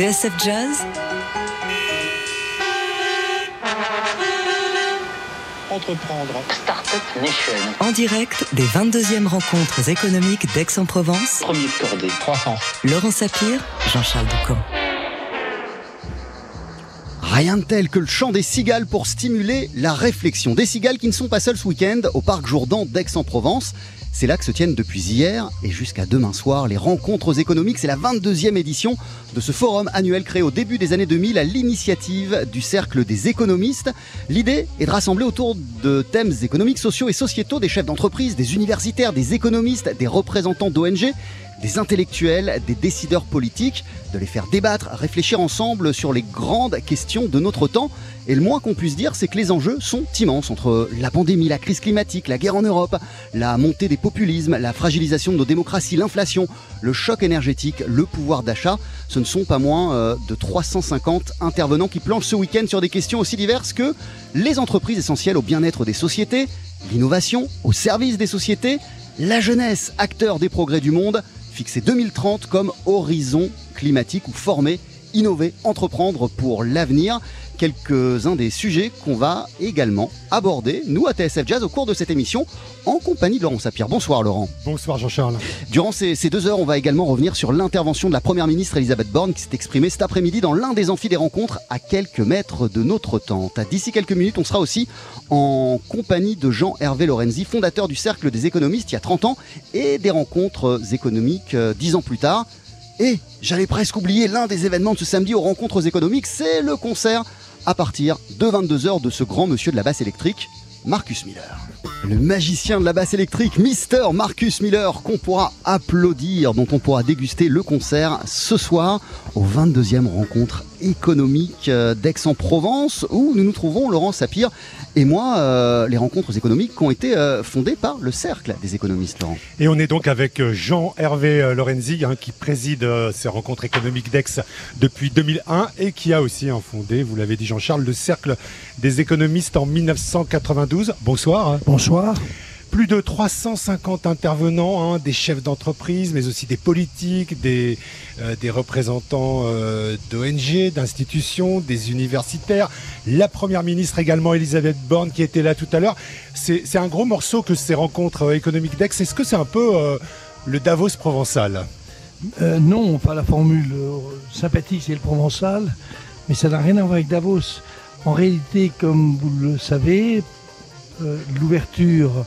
TSF Jazz Entreprendre. Startup Nation. en direct des 22e rencontres économiques d'Aix-en-Provence. Premier cordée. Croissance. Laurent Sapir, Jean-Charles Doucan. Rien de tel que le chant des cigales pour stimuler la réflexion. Des cigales qui ne sont pas seules ce week-end au parc Jourdan d'Aix-en-Provence. C'est là que se tiennent depuis hier et jusqu'à demain soir les rencontres économiques. C'est la 22e édition de ce forum annuel créé au début des années 2000 à l'initiative du Cercle des économistes. L'idée est de rassembler autour de thèmes économiques, sociaux et sociétaux des chefs d'entreprise, des universitaires, des économistes, des représentants d'ONG des intellectuels, des décideurs politiques, de les faire débattre, réfléchir ensemble sur les grandes questions de notre temps. Et le moins qu'on puisse dire, c'est que les enjeux sont immenses entre la pandémie, la crise climatique, la guerre en Europe, la montée des populismes, la fragilisation de nos démocraties, l'inflation, le choc énergétique, le pouvoir d'achat. Ce ne sont pas moins euh, de 350 intervenants qui planchent ce week-end sur des questions aussi diverses que les entreprises essentielles au bien-être des sociétés, l'innovation au service des sociétés, la jeunesse, acteur des progrès du monde, fixer 2030 comme horizon climatique ou former, innover, entreprendre pour l'avenir. Quelques-uns des sujets qu'on va également aborder, nous à TSF Jazz, au cours de cette émission, en compagnie de Laurent Sapir. Bonsoir Laurent. Bonsoir Jean-Charles. Durant ces, ces deux heures, on va également revenir sur l'intervention de la Première ministre Elisabeth Borne qui s'est exprimée cet après-midi dans l'un des amphis des rencontres à quelques mètres de notre tente. D'ici quelques minutes, on sera aussi en compagnie de Jean-Hervé Lorenzi, fondateur du Cercle des économistes il y a 30 ans et des rencontres économiques euh, 10 ans plus tard. Et j'allais presque oublier l'un des événements de ce samedi aux rencontres économiques, c'est le concert à partir de 22h de ce grand monsieur de la basse électrique, Marcus Miller. Le magicien de la basse électrique, Mister Marcus Miller, qu'on pourra applaudir, dont on pourra déguster le concert ce soir aux 22e rencontres économiques euh, d'Aix-en-Provence, où nous nous trouvons, Laurent Sapir et moi, euh, les rencontres économiques qui ont été euh, fondées par le Cercle des économistes, Laurent. Et on est donc avec Jean-Hervé Lorenzi, hein, qui préside euh, ces rencontres économiques d'Aix depuis 2001 et qui a aussi hein, fondé, vous l'avez dit Jean-Charles, le Cercle des économistes en 1992. Bonsoir. Bonsoir. Plus de 350 intervenants, hein, des chefs d'entreprise, mais aussi des politiques, des, euh, représentants euh, d'ONG, d'institutions, des universitaires, la première ministre également, Elisabeth Borne, qui était là tout à l'heure. C'est un gros morceau que ces rencontres euh, économiques d'Aix. Est-ce que c'est un peu le Davos provençal? Non, pas la formule sympathique, c'est le provençal, mais ça n'a rien à voir avec Davos. En réalité, comme vous le savez, l'ouverture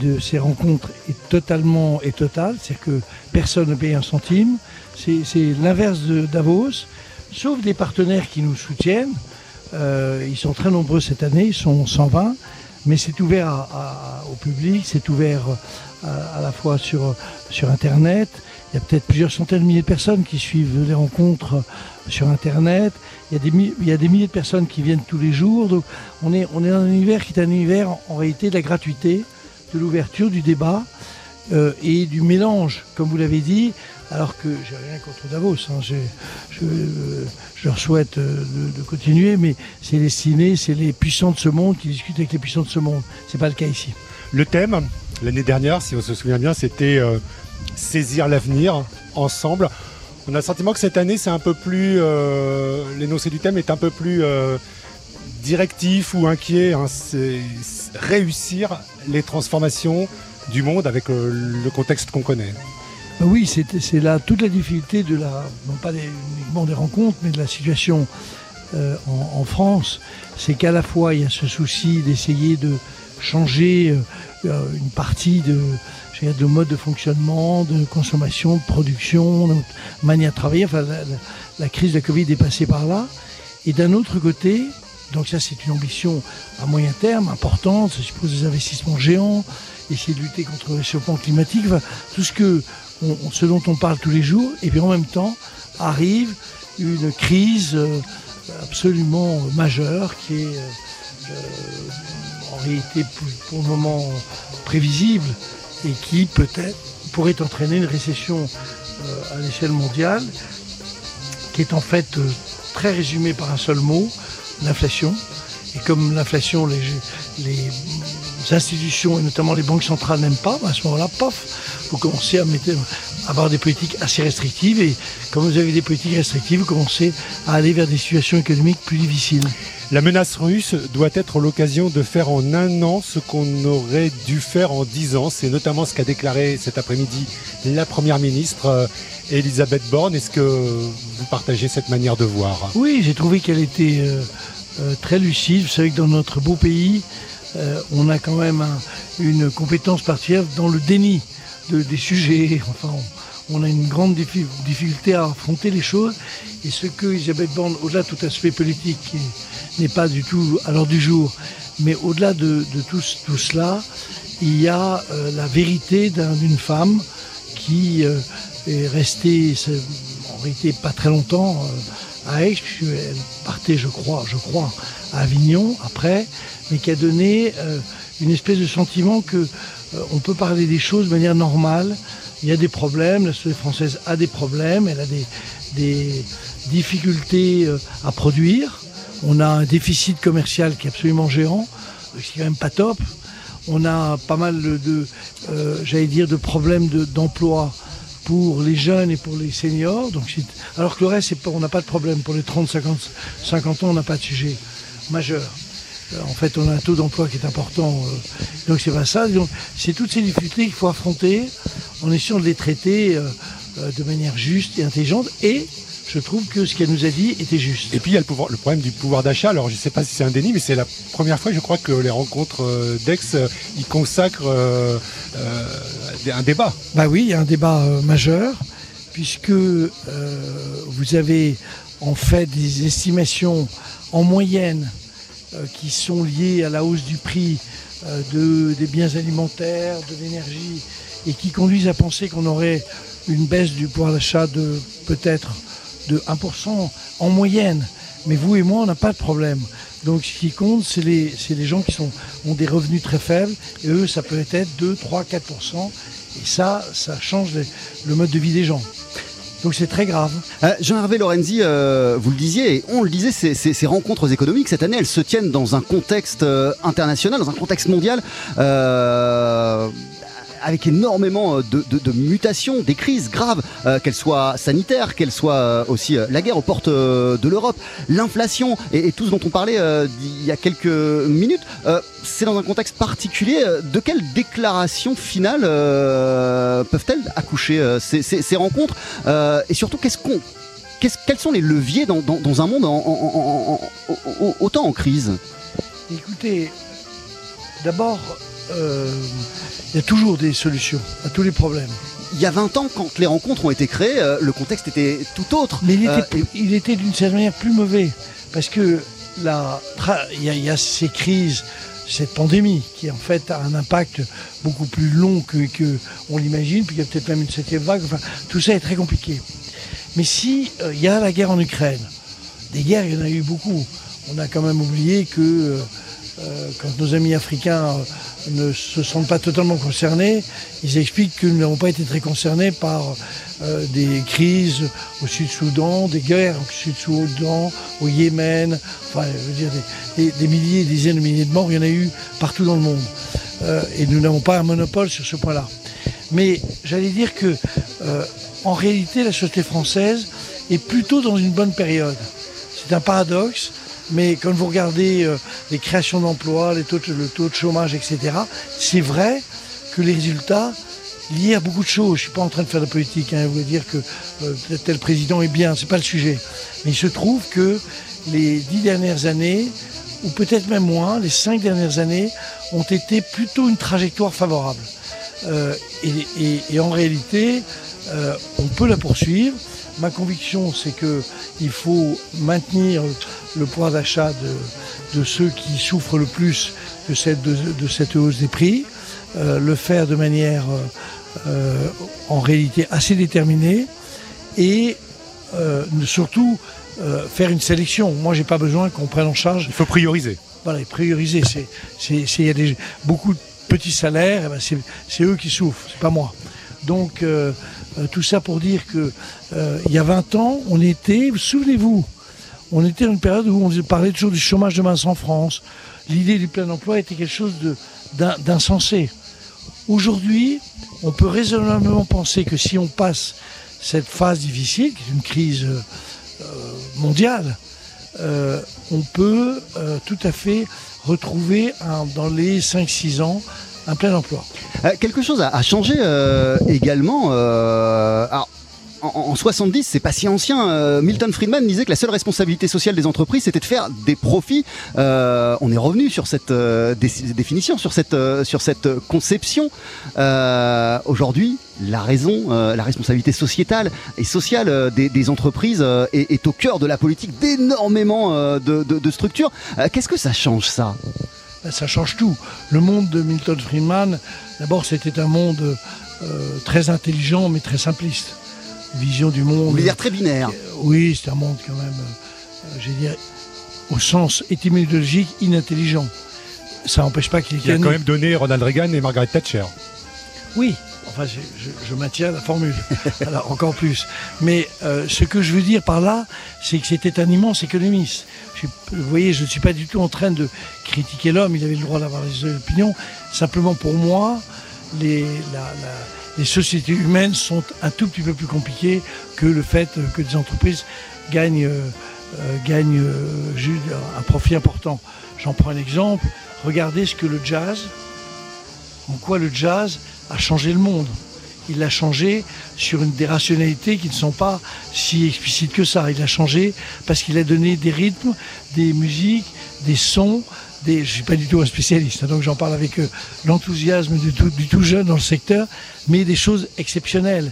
de ces rencontres est totalement et totale, c'est-à-dire que personne ne paye un centime. C'est l'inverse de Davos, sauf des partenaires qui nous soutiennent. Euh, ils sont très nombreux cette année, ils sont 120, mais c'est ouvert au public, c'est ouvert à, à la fois sur, sur Internet. Il y a peut-être plusieurs centaines de milliers de personnes qui suivent les rencontres sur Internet. Il y a des, il y a des milliers de personnes qui viennent tous les jours. Donc on est, on est dans un univers qui est un univers en réalité de la gratuité, de l'ouverture, du débat euh, et du mélange, comme vous l'avez dit. Alors que j'ai rien contre Davos, hein, je, euh, je leur souhaite euh, de, continuer, mais c'est destiné, c'est les puissants de ce monde qui discutent avec les puissants de ce monde. C'est pas le cas ici. Le thème, l'année dernière, si on se souvient bien, c'était saisir l'avenir ensemble. On a le sentiment que cette année, c'est un peu plus. L'énoncé du thème est un peu plus directif ou inquiet. hein. C'est réussir les transformations du monde avec euh, le contexte qu'on connaît. Ben Oui, c'est là toute la difficulté de la, non pas uniquement des rencontres, mais de la situation euh, en, France. C'est qu'à la fois il y a ce souci d'essayer de changer euh, une partie de, de mode de fonctionnement, de consommation, de production, de manière de travailler. Enfin, la, la- la crise de la Covid est passée par là. Et d'un autre côté, donc ça c'est une ambition à moyen terme importante, ça suppose des investissements géants, essayer de lutter contre le réchauffement climatique, tout ce, que ce dont on parle tous les jours, et puis en même temps arrive une crise euh, absolument majeure qui est euh, en réalité pour, le moment prévisible et qui peut-être pourrait entraîner une récession euh, à l'échelle mondiale qui est en fait très résumée par un seul mot, l'inflation. Et comme l'inflation, les, les institutions et notamment les banques centrales n'aiment pas, à ce moment-là, paf, vous commencez à, mettre- avoir des politiques assez restrictives. Et quand vous avez des politiques restrictives, vous commencez à aller vers des situations économiques plus difficiles. La menace russe doit être l'occasion de faire en un an ce qu'on aurait dû faire en dix ans. C'est notamment ce qu'a déclaré cet après-midi la Première ministre euh, Elisabeth Borne. Est-ce que vous cette manière de voir Oui, j'ai trouvé qu'elle était euh, euh, très lucide. Vous savez que dans notre beau pays, on a quand même une compétence particulière dans le déni des sujets. Enfin, on, a une grande difficulté à affronter les choses. Et ce que Elisabeth Borne, au-delà de tout aspect politique, n'est pas du tout à l'ordre du jour. Mais au-delà de, tout, cela, il y a euh, la vérité d'une femme qui euh, est restée, en réalité, pas très longtemps euh, à Aix, puisqu'elle partait, je crois, je crois, à Avignon après, mais qui a donné une espèce de sentiment que on peut parler des choses de manière normale. Il y a des problèmes, la société française a des problèmes, elle a des difficultés à produire, on a un déficit commercial qui est absolument géant, ce qui est quand même pas top. On a pas mal de, euh, j'allais dire, de problèmes d'emploi pour les jeunes et pour les seniors. Donc, alors que le reste, on n'a pas de problème. Pour les 30, 50, 50 ans, on n'a pas de sujet majeur. Euh, en fait, on a un taux d'emploi qui est important. Euh, donc, c'est pas ça. c'est toutes ces difficultés qu'il faut affronter en essayant de les traiter de manière juste et intelligente et je trouve que ce qu'elle nous a dit était juste. Et puis il y a le, pouvoir, le problème du pouvoir d'achat. Alors je ne sais pas si c'est un déni, mais c'est la première fois, je crois, que les rencontres euh, d'Aix euh, y consacrent euh, un débat. Bah oui, il y a un débat majeur, puisque vous avez en fait des estimations en moyenne qui sont liées à la hausse du prix de, des biens alimentaires, de l'énergie, et qui conduisent à penser qu'on aurait une baisse du pouvoir d'achat de peut-être de 1% en moyenne. Mais vous et moi, on n'a pas de problème. Donc ce qui compte, c'est les, les, gens qui sont, ont des revenus très faibles. Et eux, ça peut être 2, 3, 4%. Et ça, ça change le mode de vie des gens. Donc c'est très grave. Euh, Jean-Hervé Lorenzi, euh, vous le disiez, et on le disait, ces, ces, rencontres économiques, cette année, elles se tiennent dans un contexte euh, international, dans un contexte mondial avec énormément euh, de, mutations, des crises graves, euh, qu'elles soient sanitaires, qu'elles soient euh, aussi la guerre aux portes de l'Europe, l'inflation et, tout ce dont on parlait il y a quelques minutes. c'est dans un contexte particulier. De quelles déclarations finales peuvent-elles accoucher ces, rencontres Et surtout, quels sont les leviers dans, un monde autant en crise? Écoutez, d'abord, il y a toujours des solutions à tous les problèmes. Il y a 20 ans, quand les rencontres ont été créées, euh, le contexte était tout autre. Mais il était, euh, d'une certaine manière plus mauvais. Parce que il y, a ces crises, cette pandémie, qui en fait a un impact beaucoup plus long que, on l'imagine, puis il y a peut-être même une septième vague. Enfin, tout ça est très compliqué. Mais si euh, il y a la guerre en Ukraine, des guerres, il y en a eu beaucoup. On a quand même oublié que quand nos amis africains ne se sentent pas totalement concernés. Ils expliquent que nous n'avons pas été très concernés par euh, des crises au Sud-Soudan, des guerres au Sud-Soudan, au Yémen, enfin, je veux dire, des, milliers, des dizaines de milliers de morts, il y en a eu partout dans le monde. Euh, et nous n'avons pas un monopole sur ce point-là. Mais j'allais dire que, euh, en réalité, la société française est plutôt dans une bonne période. C'est un paradoxe. Mais quand vous regardez euh, les créations d'emplois, le taux de chômage, etc., c'est vrai que les résultats liés à beaucoup de choses. Je ne suis pas en train de faire de politique, hein, vous dire que euh, tel président est bien, ce n'est pas le sujet. Mais il se trouve que les dix dernières années, ou peut-être même moins, les cinq dernières années, ont été plutôt une trajectoire favorable. Euh, et, en réalité, on peut la poursuivre. Ma conviction, c'est qu'il faut maintenir le pouvoir d'achat de, ceux qui souffrent le plus de cette, de, cette hausse des prix, euh, le faire de manière euh, euh, en réalité assez déterminée et surtout faire une sélection. Moi, j'ai pas besoin qu'on prenne en charge. Il faut prioriser. Voilà, prioriser. Il y a des, beaucoup de petits salaires, eh ben, c'est eux qui souffrent, c'est pas moi. Donc, tout ça pour dire que il y a 20 ans, on était, souvenez-vous, on était dans une période où on parlait toujours du chômage de masse en France. L'idée du plein emploi était quelque chose d'insensé. Aujourd'hui, on peut raisonnablement penser que si on passe cette phase difficile, qui est une crise euh, mondiale, euh, on peut euh, tout à fait retrouver dans les 5-6 ans un plein emploi. Euh, quelque chose a, changé euh, également. euh, alors, en, en 70, c'est pas si ancien. Milton Friedman disait que la seule responsabilité sociale des entreprises, c'était de faire des profits. On est revenu sur cette dé- définition, sur cette, sur cette conception. Aujourd'hui, la raison, la responsabilité sociétale et sociale des, entreprises est, au cœur de la politique d'énormément de, structures. Qu'est-ce que ça change ça? Ça change tout. Le monde de Milton Friedman, d'abord, c'était un monde euh, très intelligent mais très simpliste. Vision du On monde. voulait dire très binaire. Oui, c'est un monde quand même, euh, je vais dire, au sens étymologique, inintelligent. Ça n'empêche pas qu'il y a ait quand même donné Ronald Reagan et Margaret Thatcher. Oui, enfin, je, je- je maintiens la formule. Alors, encore plus. Mais euh, ce que je veux dire par là, c'est que c'était un immense économiste. Vous voyez, je ne suis pas du tout en train de critiquer l'homme, il avait le droit d'avoir des opinions. Simplement, pour moi, les, les sociétés humaines sont un tout petit peu plus compliquées que le fait que des entreprises gagnent, euh, euh, gagnent euh, un profit important. J'en prends un exemple. Regardez ce que le jazz, en quoi le jazz a changé le monde. Il l'a changé sur des rationalités qui ne sont pas si explicites que ça. Il l'a changé parce qu'il a donné des rythmes, des musiques, des sons. Des, je ne suis pas du tout un spécialiste, hein, donc j'en parle avec euh, l'enthousiasme du tout, jeune dans le secteur, mais des choses exceptionnelles.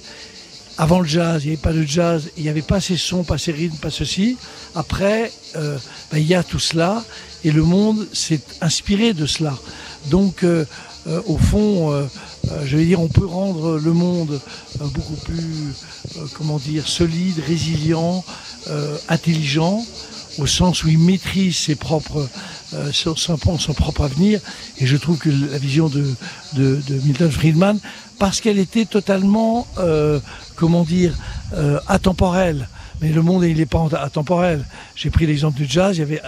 Avant le jazz, il n'y avait pas de jazz, il n'y avait pas ces sons, pas ces rythmes, pas ceci. Après, euh, ben, il y a tout cela, et le monde s'est inspiré de cela. Donc, euh, au fond, je vais dire, on peut rendre le monde euh, beaucoup plus, euh, comment dire, solide, résilient, euh, intelligent, au sens où il maîtrise ses propres, euh, son, son- propre avenir. Et je trouve que la vision de, Milton Friedman, parce qu'elle était totalement, euh, comment dire, euh, atemporelle. Mais le monde, il n'est pas atemporel. J'ai pris l'exemple du jazz. Il y avait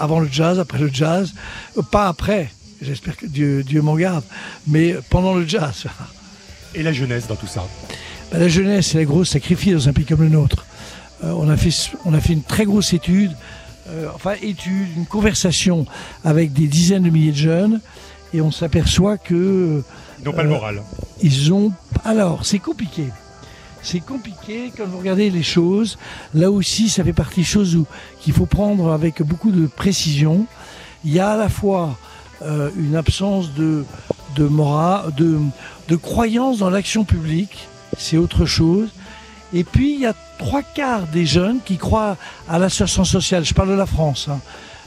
avant le jazz, après le jazz, Euh, pas après. J'espère que Dieu, Dieu m'en garde. Mais pendant le jazz. Et la jeunesse dans tout ça. Ben, la jeunesse, c'est la grosse sacrifice dans un pays comme le nôtre. Euh, on, a fait, on a fait une très grosse étude, euh, enfin étude, une conversation avec des dizaines de milliers de jeunes, et on s'aperçoit que Ils n'ont pas le Euh, moral. ils ont. Alors, c'est compliqué. C'est compliqué quand vous regardez les choses. Là aussi, ça fait partie des choses qu'il faut prendre avec beaucoup de précision. Il y a à la fois euh, une absence de, de de, croyance dans l'action publique. C'est autre chose. Et puis, il y a trois quarts des jeunes qui croient à l'ascension sociale. Je parle de la France. Hein.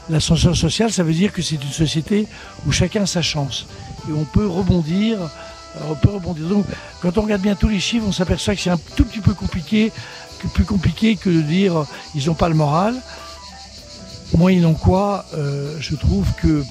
L'ascension sociale, ça veut dire que c'est une société où chacun a sa chance. Et on peut rebondir. euh, On peut rebondir. Donc, quand on regarde bien tous les chiffres, on s'aperçoit que c'est un tout petit peu compliqué, plus compliqué que de dire euh, ils n'ont pas le moral. Moyennant quoi, euh, je trouve que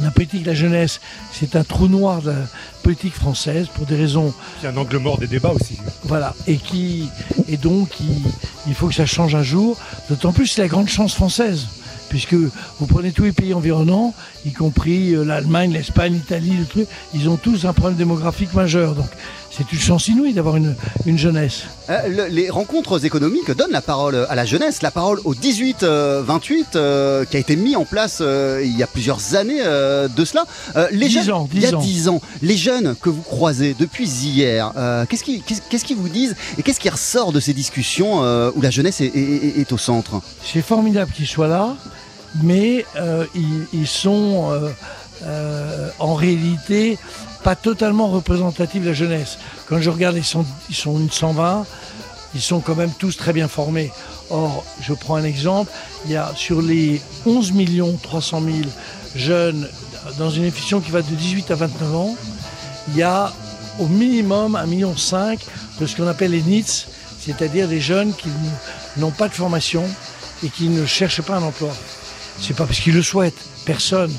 la politique de la jeunesse, c'est un trou noir de la politique française pour des raisons C'est un angle mort des débats aussi. voilà, et qui et donc il, il faut que ça change un jour. D'autant plus c'est la grande chance française, puisque vous prenez tous les pays environnants, y compris euh, l'Allemagne, l'Espagne, l'Italie, le truc, ils ont tous un problème démographique majeur. Donc c'est une chance inouïe d'avoir une, une jeunesse. Euh, le- les rencontres économiques donnent la parole à la jeunesse, la parole aux 18-28 euh, qui a été mis en place euh, il y a plusieurs années euh, de cela. Euh, les 10 jeunes, ans, il y a 10 ans. 10 ans, les jeunes que vous croisez depuis hier, euh, qu'est-ce qu'ils vous disent et qu'est-ce qui ressort de ces discussions euh, où la jeunesse est, est- est- est au centre? C'est formidable qu'ils soient là, mais euh, ils, ils sont euh, euh, en réalité pas totalement représentatifs de la jeunesse. Quand je regarde, ils sont, ils sont une 120, ils sont quand même tous très bien formés. Or, je prends un exemple, il y a sur les 11 millions 300 000 jeunes dans une efficience qui va de 18 à 29 ans, il y a au minimum 1,5 million de ce qu'on appelle les NITS, c'est-à-dire des jeunes qui n'ont pas de formation et qui ne cherchent pas un emploi. C'est pas parce qu'ils le souhaitent. Personne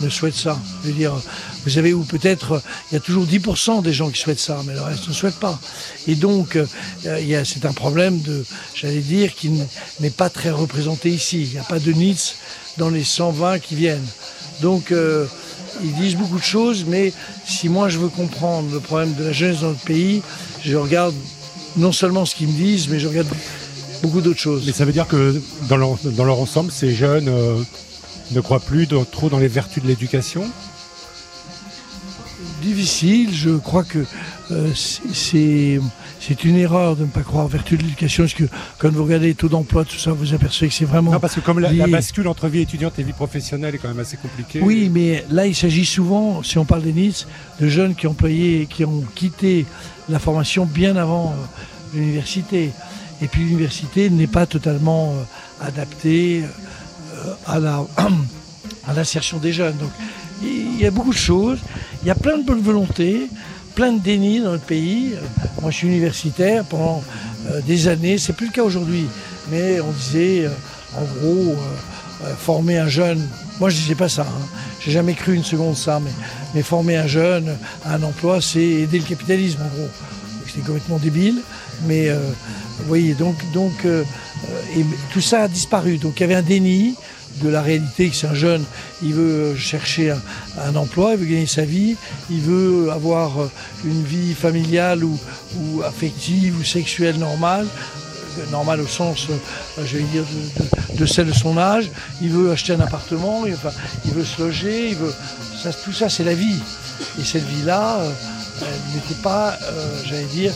ne souhaite ça. Je veux dire, vous savez, ou peut-être il y a toujours 10% des gens qui souhaitent ça, mais le reste ne souhaite pas. Et donc, euh, c'est un problème de, j'allais dire, qui n'est pas très représenté ici. Il n'y a pas de NITS dans les 120 qui viennent. Donc, euh, ils disent beaucoup de choses, mais si moi je veux comprendre le problème de la jeunesse dans notre pays, je regarde non seulement ce qu'ils me disent, mais je regarde beaucoup d'autres choses. Mais ça veut dire que dans leur, ensemble, ces jeunes euh, ne croient plus trop dans les vertus de l'éducation? Difficile. Je crois que euh, c'est- une erreur de ne pas croire en vertu de l'éducation, parce que quand vous regardez les taux d'emploi, tout ça, vous apercevez que c'est vraiment... Non, parce que comme la, bascule entre vie étudiante et vie professionnelle est quand même assez compliquée. Oui, mais là, il s'agit souvent, si on parle des NITS, de jeunes qui ont employé, qui ont quitté la formation bien avant euh, l'université. Et puis l'université n'est pas totalement euh, adaptée à la à l'insertion des jeunes. Donc il y a beaucoup de choses. Il y a plein de bonne volonté, plein de déni dans notre pays. Moi, je suis universitaire pendant euh, des années. C'est plus le cas aujourd'hui, mais on disait, euh, en gros, euh, former un jeune. Moi, je disais pas ça. Hein. J'ai jamais cru une seconde ça, mais, former un jeune à un emploi, c'est aider le capitalisme, en gros. C'était complètement débile, mais vous voyez, donc, donc tout ça a disparu. Donc il y avait un déni de la réalité que c'est un jeune, il veut chercher un, emploi, il veut gagner sa vie, il veut avoir euh, une vie familiale ou, ou affective ou sexuelle normale, euh, normale au sens, euh, je vais dire, de, celle de son âge, il veut acheter un appartement, il, enfin, il veut se loger, il veut, tout ça c'est la vie. Et cette vie-là, elle n'était pas, j'allais dire,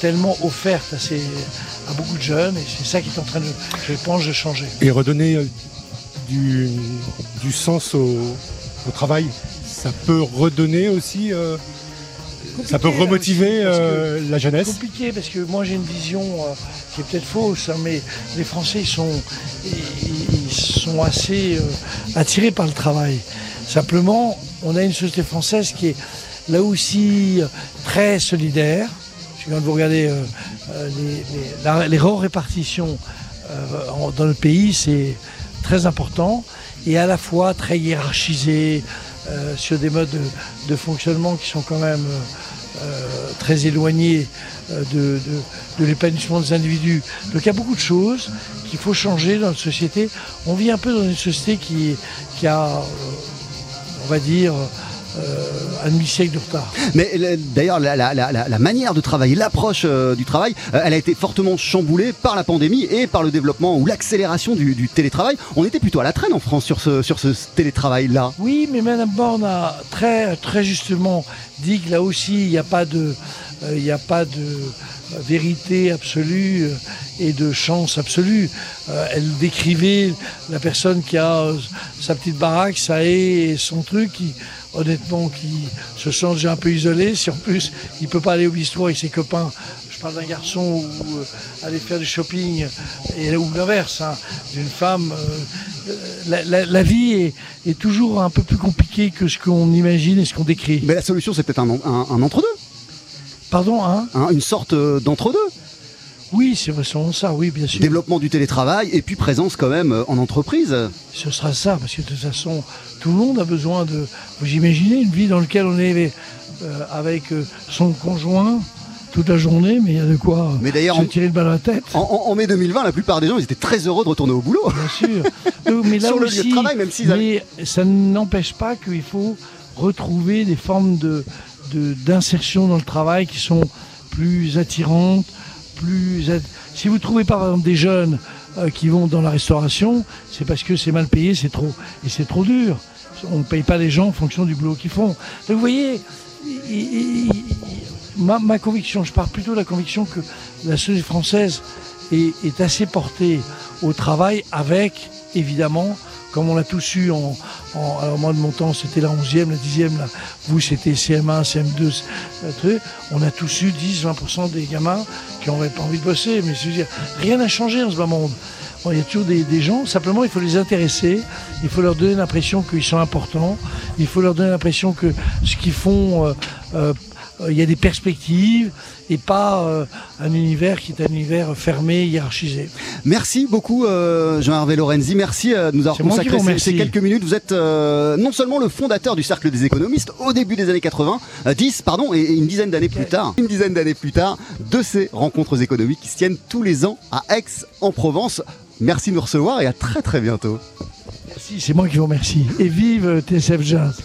tellement offerte à, à beaucoup de jeunes, et c'est ça qui est en train de, je pense, de changer. Et redonner du, du sens au, au travail, ça peut redonner aussi, euh, ça peut là, remotiver euh, la C'est jeunesse. compliqué parce que moi j'ai une vision euh, qui est peut-être fausse, hein, mais les Français ils sont, ils, ils sont assez attirés par le travail. Simplement, on a une société française qui est là aussi très solidaire. Parce que Quand vous regardez euh, les, les, la- les répartitions dans le pays, c'est très important et à la fois très hiérarchisé euh, sur des modes de, fonctionnement qui sont quand même euh, euh, très éloignés de, de- l'épanouissement des individus. Donc il y a beaucoup de choses qu'il faut changer dans notre société. On vit un peu dans une société qui, qui a, on va dire, un demi-siècle de retard. Mais le- d'ailleurs, la, la- la- la- la manière de travailler, l'approche euh, du travail, euh, elle a été fortement chamboulée par la pandémie et par le développement ou l'accélération du, du télétravail. On était plutôt à la traîne en France sur ce, sur ce télétravail-là. Oui, mais Mme Borne a très, très justement dit que là aussi, il n'y a pas de, euh, il n'y a pas de euh, vérité absolue euh, et de chance absolue. Euh, elle décrivait la personne qui a euh, sa petite baraque, sa haie et son truc, qui, honnêtement, qui se sent déjà un peu isolé. Si en plus, il peut pas aller au bistrot avec ses copains, je parle d'un garçon ou euh, aller faire du shopping, et, ou l'inverse, hein, d'une femme. euh, la, la- la vie est, est toujours un peu plus compliquée que ce qu'on imagine et ce qu'on décrit. Mais la solution, c'est peut-être un, un- un entre-deux, Pardon, hein? Hein, une sorte euh, d'entre-deux. Oui, c'est vraiment ça, oui, bien sûr. Développement du télétravail et puis présence quand même euh, en entreprise. Ce sera ça, parce que de toute façon, tout le monde a besoin de. Vous imaginez une vie dans laquelle on est euh, avec euh, son conjoint toute la journée, mais il y a de quoi Mais d'ailleurs, se en- tirer le bal à la tête. En, mai 2020, la plupart des gens, ils étaient très heureux de retourner au boulot. Bien sûr. Donc, mais là Sur le lieu de travail, même s'ils mais ça n'empêche pas qu'il faut retrouver des formes de- d'insertion dans le travail qui sont plus attirantes, Si vous trouvez par exemple des jeunes euh, qui vont dans la restauration, c'est parce que c'est mal payé, c'est trop et c'est trop dur. On ne paye pas les gens en fonction du boulot qu'ils font. Donc vous voyez, ma, conviction, je pars plutôt de la conviction que la société française est assez portée au travail avec, évidemment, comme on l'a tous eu en, en- alors moi de mon temps c'était la 11e, la 10e, là, vous c'était CM1, CM2, euh, on a tous eu 10-20% des gamins qui n'auraient pas envie de bosser, mais je veux dire, rien n'a changé dans ce bas monde. Il y a toujours des, gens, simplement il faut les intéresser, il faut leur donner l'impression qu'ils sont importants, il faut leur donner l'impression que ce qu'ils font, euh, euh, il y a des perspectives et pas euh, un univers qui est un univers fermé, hiérarchisé. Merci beaucoup, euh, Jean-Hervé Lorenzi. Merci euh, de nous avoir consacré ces, ces quelques minutes. Vous êtes euh, non seulement le fondateur du Cercle des économistes au début des années 80, euh, 10, pardon, et, et une dizaine d'années plus tard, une dizaine d'années plus tard, de ces rencontres économiques qui se tiennent tous les ans à Aix, en Provence. Merci de nous recevoir et à très très bientôt. Merci. C'est moi qui vous remercie. Et vive TSF Jazz.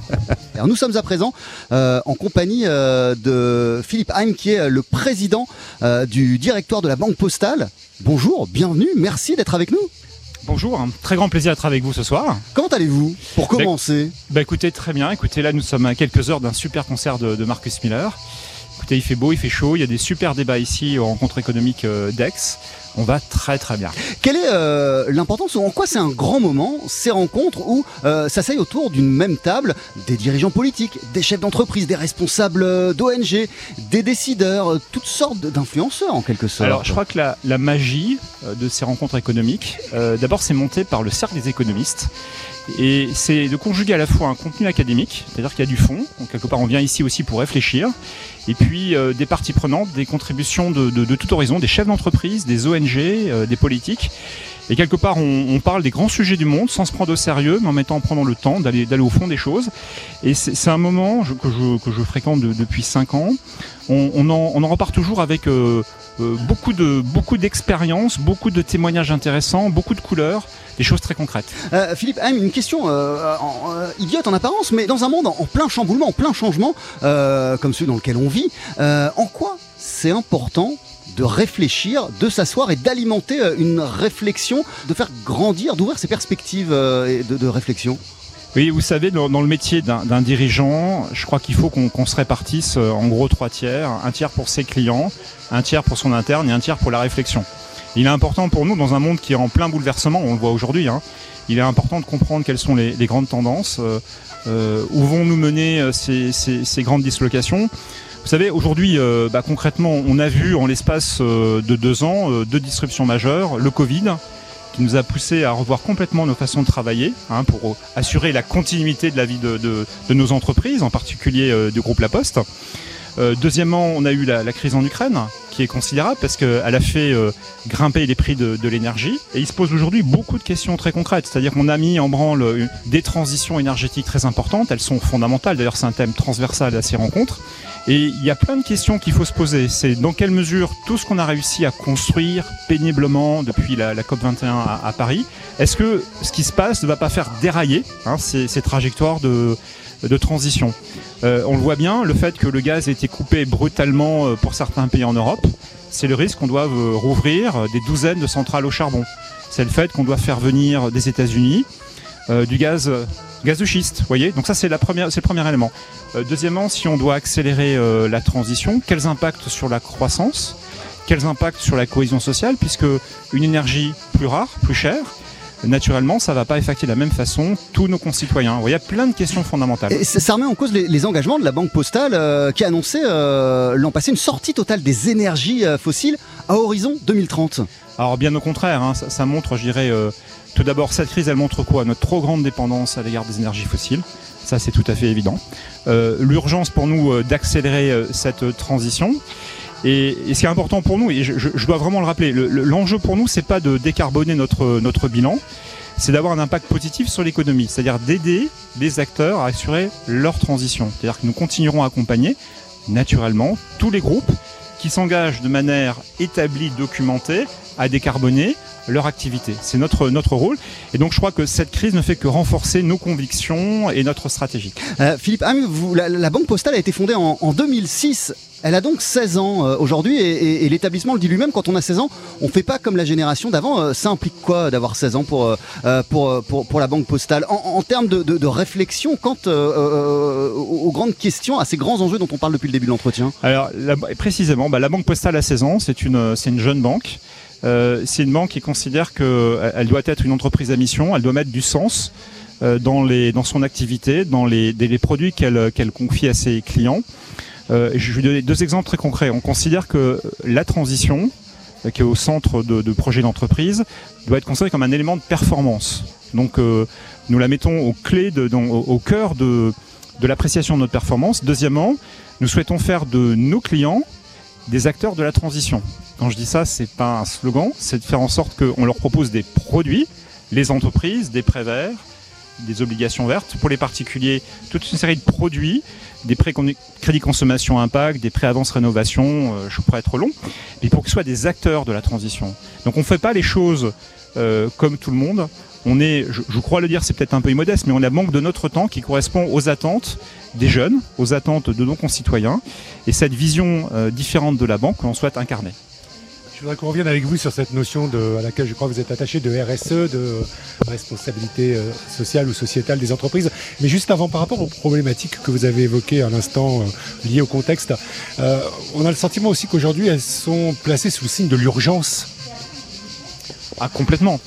Alors nous sommes à présent euh, en compagnie euh, de Philippe Heim, qui est le président euh, du directoire de la Banque Postale. Bonjour, bienvenue, merci d'être avec nous. Bonjour, un très grand plaisir d'être avec vous ce soir. Comment allez-vous Pour commencer? bah, écoutez, très bien. Écoutez, là, nous sommes à quelques heures d'un super concert de, de Marcus Miller. Écoutez, il fait beau, il fait chaud, il y a des super débats ici aux rencontres économiques d'Aix. On va très très bien. Quelle est euh, l'importance ou en quoi c'est un grand moment ces rencontres où euh, s'asseyent autour d'une même table des dirigeants politiques, des chefs d'entreprise, des responsables euh, d'ONG, des décideurs, euh, toutes sortes d'influenceurs en quelque sorte? Alors je crois que la, la magie de ces rencontres économiques, d'abord c'est monté par le cercle des économistes et c'est de conjuguer à la fois un contenu académique, c'est-à-dire qu'il y a du fond, donc quelque part on vient ici aussi pour réfléchir, et puis euh, des parties prenantes, des contributions de, de, tout horizon, des chefs d'entreprise, des ONG, euh, des politiques. Et quelque part, on, parle des grands sujets du monde sans se prendre au sérieux, mais en mettant en prenant le temps d'aller au fond des choses. Et c'est un moment que, je, que je fréquente de, depuis cinq ans. On, en, repart toujours avec euh, euh beaucoup de beaucoup d'expériences, beaucoup de témoignages intéressants, beaucoup de couleurs, des choses très concrètes. Euh, Philippe, une question idiote en apparence, mais dans un monde en, plein chamboulement, en plein changement, comme celui dans lequel on vit, en quoi c'est important de réfléchir, de s'asseoir et d'alimenter une réflexion, de faire grandir, d'ouvrir ses perspectives de réflexion? Oui, vous savez, dans, le métier d'un dirigeant, je crois qu'il faut qu'on qu se répartisse en gros trois tiers. Un tiers pour ses clients, un tiers pour son interne et un tiers pour la réflexion. Il est important pour nous, dans un monde qui est en plein bouleversement, on le voit aujourd'hui, hein, il est important de comprendre quelles sont les, les grandes tendances, euh, euh, où vont nous mener ces, ces, ces grandes dislocations. Vous savez, aujourd'hui, euh, bah, concrètement, on a vu en l'espace de deux ans deux disruptions majeures. Le Covid, qui nous a poussé à revoir complètement nos façons de travailler hein, pour assurer la continuité de la vie de, nos entreprises, en particulier euh, du groupe La Poste. Euh, deuxièmement, on a eu la, crise en Ukraine, qui est considérable parce qu'elle a fait euh, grimper les prix de, l'énergie. Et il se pose aujourd'hui beaucoup de questions très concrètes. C'est-à-dire qu'on a mis en branle des transitions énergétiques très importantes. Elles sont fondamentales. D'ailleurs, c'est un thème transversal à ces rencontres. Et il y a plein de questions qu'il faut se poser. C'est dans quelle mesure tout ce qu'on a réussi à construire péniblement depuis la, la COP21 à, à Paris, est-ce que ce qui se passe ne va pas faire dérailler hein, ces, trajectoires de, de transition euh, On le voit bien, le fait que le gaz ait été coupé brutalement euh, pour certains pays en Europe, c'est le risque qu'on doive euh, rouvrir des douzaines de centrales au charbon. C'est le fait qu'on doit faire venir des États-Unis du gaz gaz de schiste, voyez. Donc ça c'est c'est le premier élément. Deuxièmement, si on doit accélérer la transition, quels impacts sur la croissance, quels impacts sur la cohésion sociale, puisque une énergie plus rare, plus chère, naturellement, ça ne va pas affecter de la même façon tous nos concitoyens. Il y a plein de questions fondamentales. Et ça remet en cause les, les engagements de la Banque Postale euh, qui a annoncé euh, l'an passé une sortie totale des énergies euh, fossiles à horizon 2030. Alors bien au contraire, hein, ça, ça, montre, je dirais, tout d'abord, cette crise, elle montre quoi? Notre trop grande dépendance à l'égard des énergies fossiles. Ça, c'est tout à fait évident. L'urgence pour nous d'accélérer cette transition. Et, ce qui est important pour nous, et je, dois vraiment le rappeler, l'enjeu le, pour nous, c'est pas de décarboner notre, notre bilan, c'est d'avoir un impact positif sur l'économie, c'est-à-dire d'aider les acteurs à assurer leur transition. C'est-à-dire que nous continuerons à accompagner, naturellement, tous les groupes qui s'engagent de manière établie, documentée, à décarboner leur activité. C'est notre, notre rôle. Et donc je crois que cette crise ne fait que renforcer nos convictions et notre stratégie. Euh, Philippe la, Banque Postale a été fondée en, en 2006. Elle a donc 16 ans euh, aujourd'hui et, l'établissement le dit lui-même, quand on a 16 ans, on ne fait pas comme la génération d'avant. Euh, ça implique quoi d'avoir 16 ans pour, euh, pour, pour, pour, la Banque Postale En, termes de, de, réflexion quant aux grandes questions, à ces grands enjeux dont on parle depuis le début de l'entretien Alors la, précisément, bah, la Banque Postale a 16 ans, c'est une, une jeune banque. Euh, c'est une banque qui considère qu'elle doit être une entreprise à mission, elle doit mettre du sens euh, dans, les, dans son activité, dans les, produits qu'elle qu confie à ses clients. Euh, je vais donner deux exemples très concrets. On considère que la transition, qui est au centre de, projets d'entreprise, doit être considérée comme un élément de performance. Donc euh, nous la mettons au cœur de, de l'appréciation de notre performance. Deuxièmement, nous souhaitons faire de nos clients des acteurs de la transition. Quand je dis ça, c'est pas un slogan, c'est de faire en sorte qu'on leur propose des produits, les entreprises, des prêts verts, des obligations vertes, pour les particuliers, toute une série de produits, des prêts crédit consommation impact, des prêts avance rénovation, euh, je pourrais être long, mais pour qu'ils soient des acteurs de la transition. Donc on ne fait pas les choses euh, comme tout le monde, on est, je, je crois le dire, c'est peut-être un peu immodeste, mais on a manque de notre temps qui correspond aux attentes des jeunes, aux attentes de nos concitoyens, et cette vision euh, différente de la banque que l'on souhaite incarner. Je voudrais qu'on revienne avec vous sur cette notion à laquelle je crois que vous êtes attaché de RSE, de responsabilité euh, sociale ou sociétale des entreprises. Mais juste avant, par rapport aux problématiques que vous avez évoquées à l'instant, euh, liées au contexte, euh, on a le sentiment aussi qu'aujourd'hui elles sont placées sous le signe de l'urgence. Ah, complètement.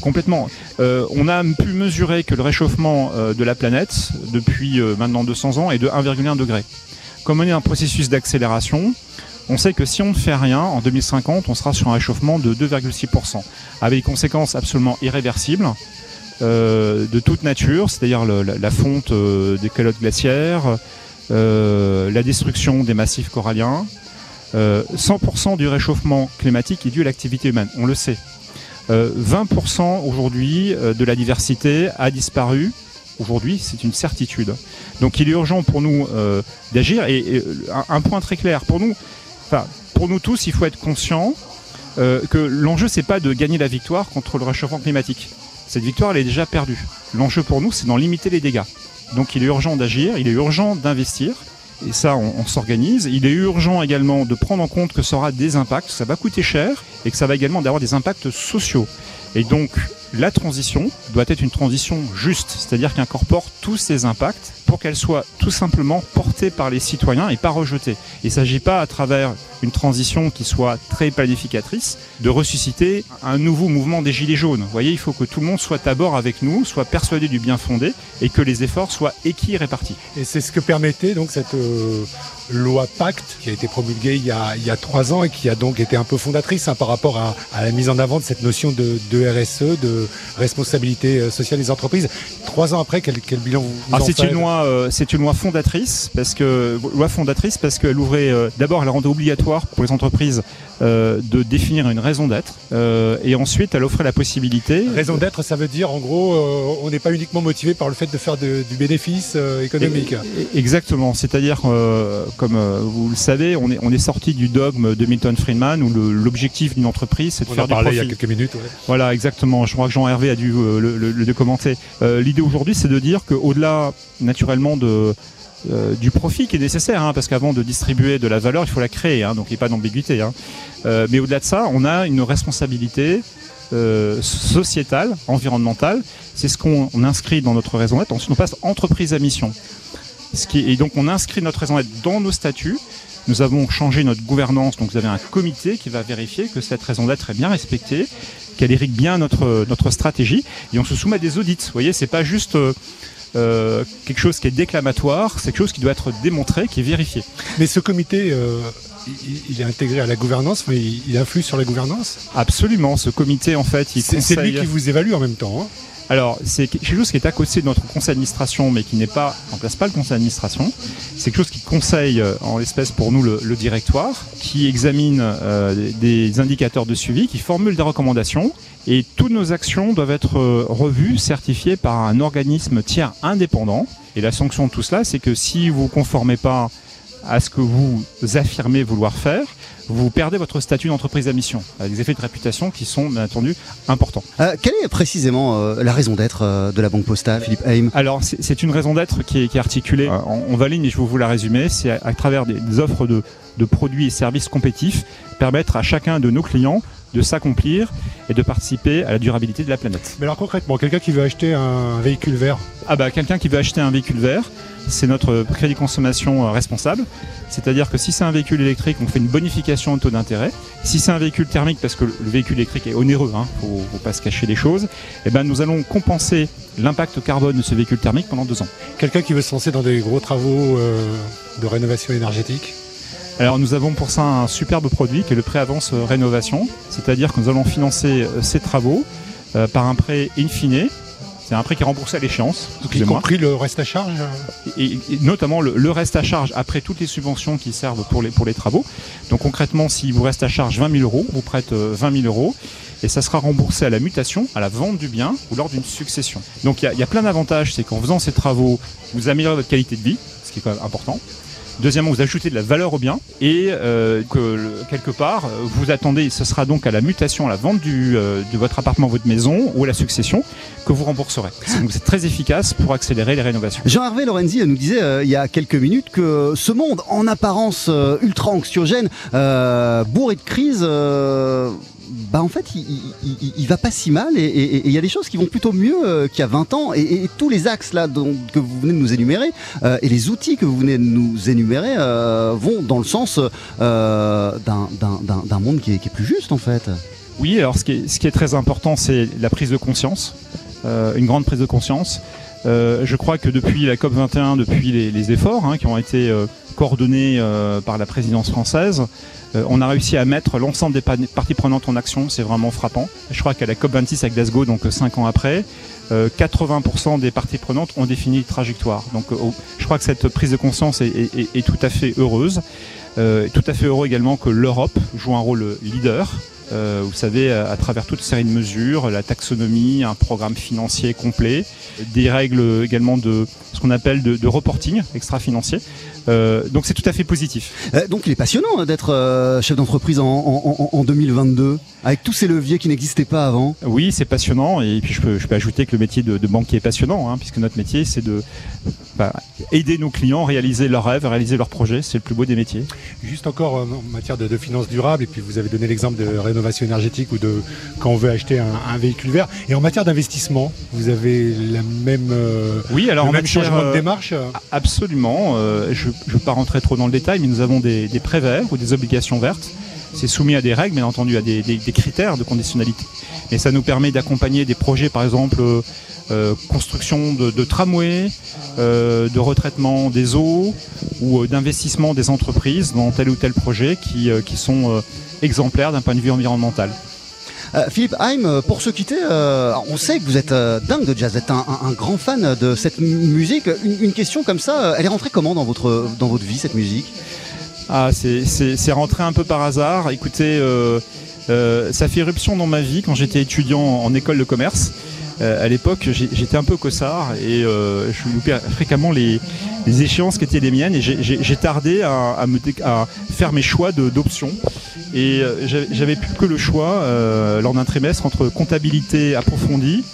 Complètement. On a pu mesurer que le réchauffement de la planète depuis maintenant 200 ans est de 1,1 degré. Comme on est un processus d'accélération, on sait que si on ne fait rien, en 2050, on sera sur un réchauffement de 2,6%, avec des conséquences absolument irréversibles euh, de toute nature, c'est-à-dire la, fonte euh, des calottes glaciaires, euh, la destruction des massifs coralliens. Euh, 100% du réchauffement climatique est dû à l'activité humaine, on le sait. Euh, 20% aujourd'hui de la diversité a disparu. Aujourd'hui, c'est une certitude. Donc il est urgent pour nous d'agir. Et, un point très clair, pour nous, enfin, pour nous tous, il faut être conscient euh, que l'enjeu, c'est pas de gagner la victoire contre le réchauffement climatique. Cette victoire, elle est déjà perdue. L'enjeu pour nous, c'est d'en limiter les dégâts. Donc il est urgent d'agir, il est urgent d'investir. Et ça, on, on s'organise. Il est urgent également de prendre en compte que ça aura des impacts, ça va coûter cher et que ça va également avoir des impacts sociaux. Et donc, la transition doit être une transition juste, c'est-à-dire qui incorpore tous ces impacts pour qu'elle soit tout simplement portée par les citoyens et pas rejetée. Il ne s'agit pas, à travers une transition qui soit très planificatrice, de ressusciter un nouveau mouvement des Gilets jaunes. Vous voyez, il faut que tout le monde soit à bord avec nous, soit persuadé du bien fondé et que les efforts soient équi-répartis. Et c'est ce que permettait donc cette euh, loi Pacte qui a été promulguée il y a, trois ans et qui a donc été un peu fondatrice hein, par rapport à, à la mise en avant de cette notion de, de RSE, de responsabilité euh, sociale des entreprises. Trois ans après, quel, quel bilan vous, vous en c'est une loi, euh, c'est une loi fondatrice parce que loi fondatrice parce qu'elle ouvrait euh, d'abord elle rendait obligatoire pour les entreprises euh, de définir une raison d'être et ensuite elle offrait la possibilité. Raison d'être, ça veut dire en gros, on n'est pas uniquement motivé par le fait de faire de- du bénéfice économique. Et- Exactement, c'est-à-dire comme vous le savez, on est on est sorti du dogme de Milton Friedman où l'objectif d'une entreprise c'est de On faire en du profit. il y a quelques minutes. ouais. Voilà, exactement. Je crois Jean-Hervé a dû euh, le, commenter. Euh, L'idée aujourd'hui, c'est de dire qu'au-delà, naturellement, euh, du profit qui est nécessaire, hein, parce qu'avant de distribuer de la valeur, il faut la créer, hein, donc il n'y a pas d'ambiguïté. hein. Mais au-delà de ça, on a une responsabilité sociétale, environnementale. C'est ce qu'on on inscrit dans notre raison d'être. Ensuite, on passe entreprise à mission. Ce et donc, on inscrit notre raison d'être dans nos statuts. Nous avons changé notre gouvernance, donc vous avez un comité qui va vérifier que cette raison d'être est bien respectée, qu'elle irrigue bien notre, notre stratégie, et on se soumet à des audits. Vous voyez, c'est pas juste euh, euh, quelque chose qui est déclamatoire, c'est quelque chose qui doit être démontré, qui est vérifié. Mais ce comité, euh, il, il est intégré à la gouvernance, mais il, il influe sur la gouvernance? Absolument, ce comité, en fait, il C'est c'est lui qui vous évalue en même temps. hein. Alors, c'est quelque chose qui est à côté de notre conseil d'administration, mais qui n'est pas, en place pas le conseil d'administration. C'est quelque chose qui conseille, euh, en l'espèce pour nous, le, directoire, qui examine euh, des des indicateurs de suivi, qui formule des recommandations. Et toutes nos actions doivent être euh, revues, certifiées par un organisme tiers indépendant. Et la sanction de tout cela, c'est que si vous ne conformez pas à ce que vous affirmez vouloir faire, vous perdez votre statut d'entreprise à mission, avec des effets de réputation qui sont, bien entendu, importants. Euh, quelle est précisément euh, la raison d'être euh, de la Banque Postale, Philippe Haim Alors, c'est une raison d'être qui est, qui est articulée euh, en, en valide, mais je vais vous la résumer. C'est à, à travers des, des offres de, de produits et services compétitifs, permettre à chacun de nos clients de s'accomplir et de participer à la durabilité de la planète. Mais alors concrètement, quelqu'un qui veut acheter un véhicule vert, Ah bah, quelqu'un qui veut acheter un véhicule vert, c'est notre crédit consommation euh, responsable. C'est-à-dire que si c'est un véhicule électrique, on fait une bonification au taux d'intérêt. Si c'est un véhicule thermique, parce que le le véhicule électrique est onéreux, hein, faut, faut pas se cacher les choses, eh ben nous allons compenser l'impact carbone de ce véhicule thermique pendant deux ans. quelqu'un qui veut se lancer dans des gros travaux euh, de rénovation énergétique. Alors nous avons pour ça un superbe produit qui est le prêt avance rénovation, c'est-à-dire que nous allons financer euh, ces travaux euh, par un prêt in fine. C'est un prêt qui est remboursé à l'échéance, Y compris le reste à charge. euh, et, et notamment le, le reste à charge après toutes les subventions qui servent pour les, pour les travaux. Donc concrètement, s'il vous reste à charge 20 000 euros, vous prête euh, 20 000 euros et ça sera remboursé à la mutation, à la vente du bien ou lors d'une succession. Donc il y y a plein d'avantages, c'est qu'en faisant ces travaux, vous améliorez votre qualité de vie, ce qui est quand même important. Deuxièmement, vous ajoutez de la valeur au bien et euh, que quelque part, vous attendez, ce sera donc à la mutation, à la vente du, euh, de votre appartement, votre maison ou à la succession que vous rembourserez. Donc c'est très efficace pour accélérer les rénovations. Jean-Hervé Lorenzi nous disait il y a quelques minutes que ce monde en apparence ultra anxiogène, bourré de crises, bah en fait, il, va pas si mal et il y a des choses qui vont plutôt mieux euh, qu'il y a 20 ans. Et, tous les axes là que vous venez de nous énumérer euh, et les outils que vous venez de nous énumérer euh, vont dans le sens d'un monde qui est, plus juste en fait. Oui, alors ce qui est, ce qui est très important, c'est la prise de conscience, une grande prise de conscience. je crois que depuis la COP 21, depuis les, efforts hein, qui ont été coordonnés par la présidence française, euh, on a réussi à mettre l'ensemble des parties prenantes en action, c'est vraiment frappant. Je crois qu'à la COP26 à Glasgow, donc 5 euh, ans après, 80% euh, des parties prenantes ont défini une trajectoire. Donc je crois que cette prise de conscience est, tout à fait heureuse. tout à fait heureux également que l'Europe joue un rôle leader. vous savez, à, travers toute série de mesures, la taxonomie, un programme financier complet, des règles également de ce qu'on appelle de reporting extra-financier. Euh, donc c'est tout à fait positif. Euh, donc il est passionnant hein, d'être euh, chef d'entreprise en, 2022, avec tous ces leviers qui n'existaient pas avant. Oui, c'est passionnant, et puis je peux, je peux, ajouter que le métier de, banquier est passionnant, hein, puisque notre métier c'est de bah, aider nos clients à réaliser leurs rêves, à réaliser leurs projets, c'est le plus beau des métiers. Juste encore en matière de, finances durables, et puis vous avez donné l'exemple de rénovation énergétique ou de quand on veut acheter un, véhicule vert, et en matière d'investissement, vous avez la même, oui, alors le même changement de démarche? Absolument. je je ne veux pas rentrer trop dans le détail, mais nous avons des, prêts verts ou des obligations vertes. C'est soumis à des règles, bien entendu, à des, critères de conditionnalité. Et ça nous permet d'accompagner des projets, par exemple, euh, construction de, tramways, euh, de retraitement des eaux ou euh, d'investissement des entreprises dans tel ou tel projet qui sont exemplaires d'un point de vue environnemental. Euh, Philippe Heim, euh, pour se quitter, euh, on sait que vous êtes dingue de jazz, vous êtes un, grand fan de cette musique. Une, question comme ça, elle est rentrée comment dans votre, dans votre vie, cette musique? Ah, c'est rentré un peu par hasard. Écoutez, ça fait éruption dans ma vie quand j'étais étudiant en école de commerce. À l'époque, j'étais un peu cossard et je loupais fréquemment les, échéances qui étaient les miennes et j'ai tardé à, faire mes choix d'options. Et euh, j'avais plus que le choix euh, lors d'un trimestre entre comptabilité approfondie,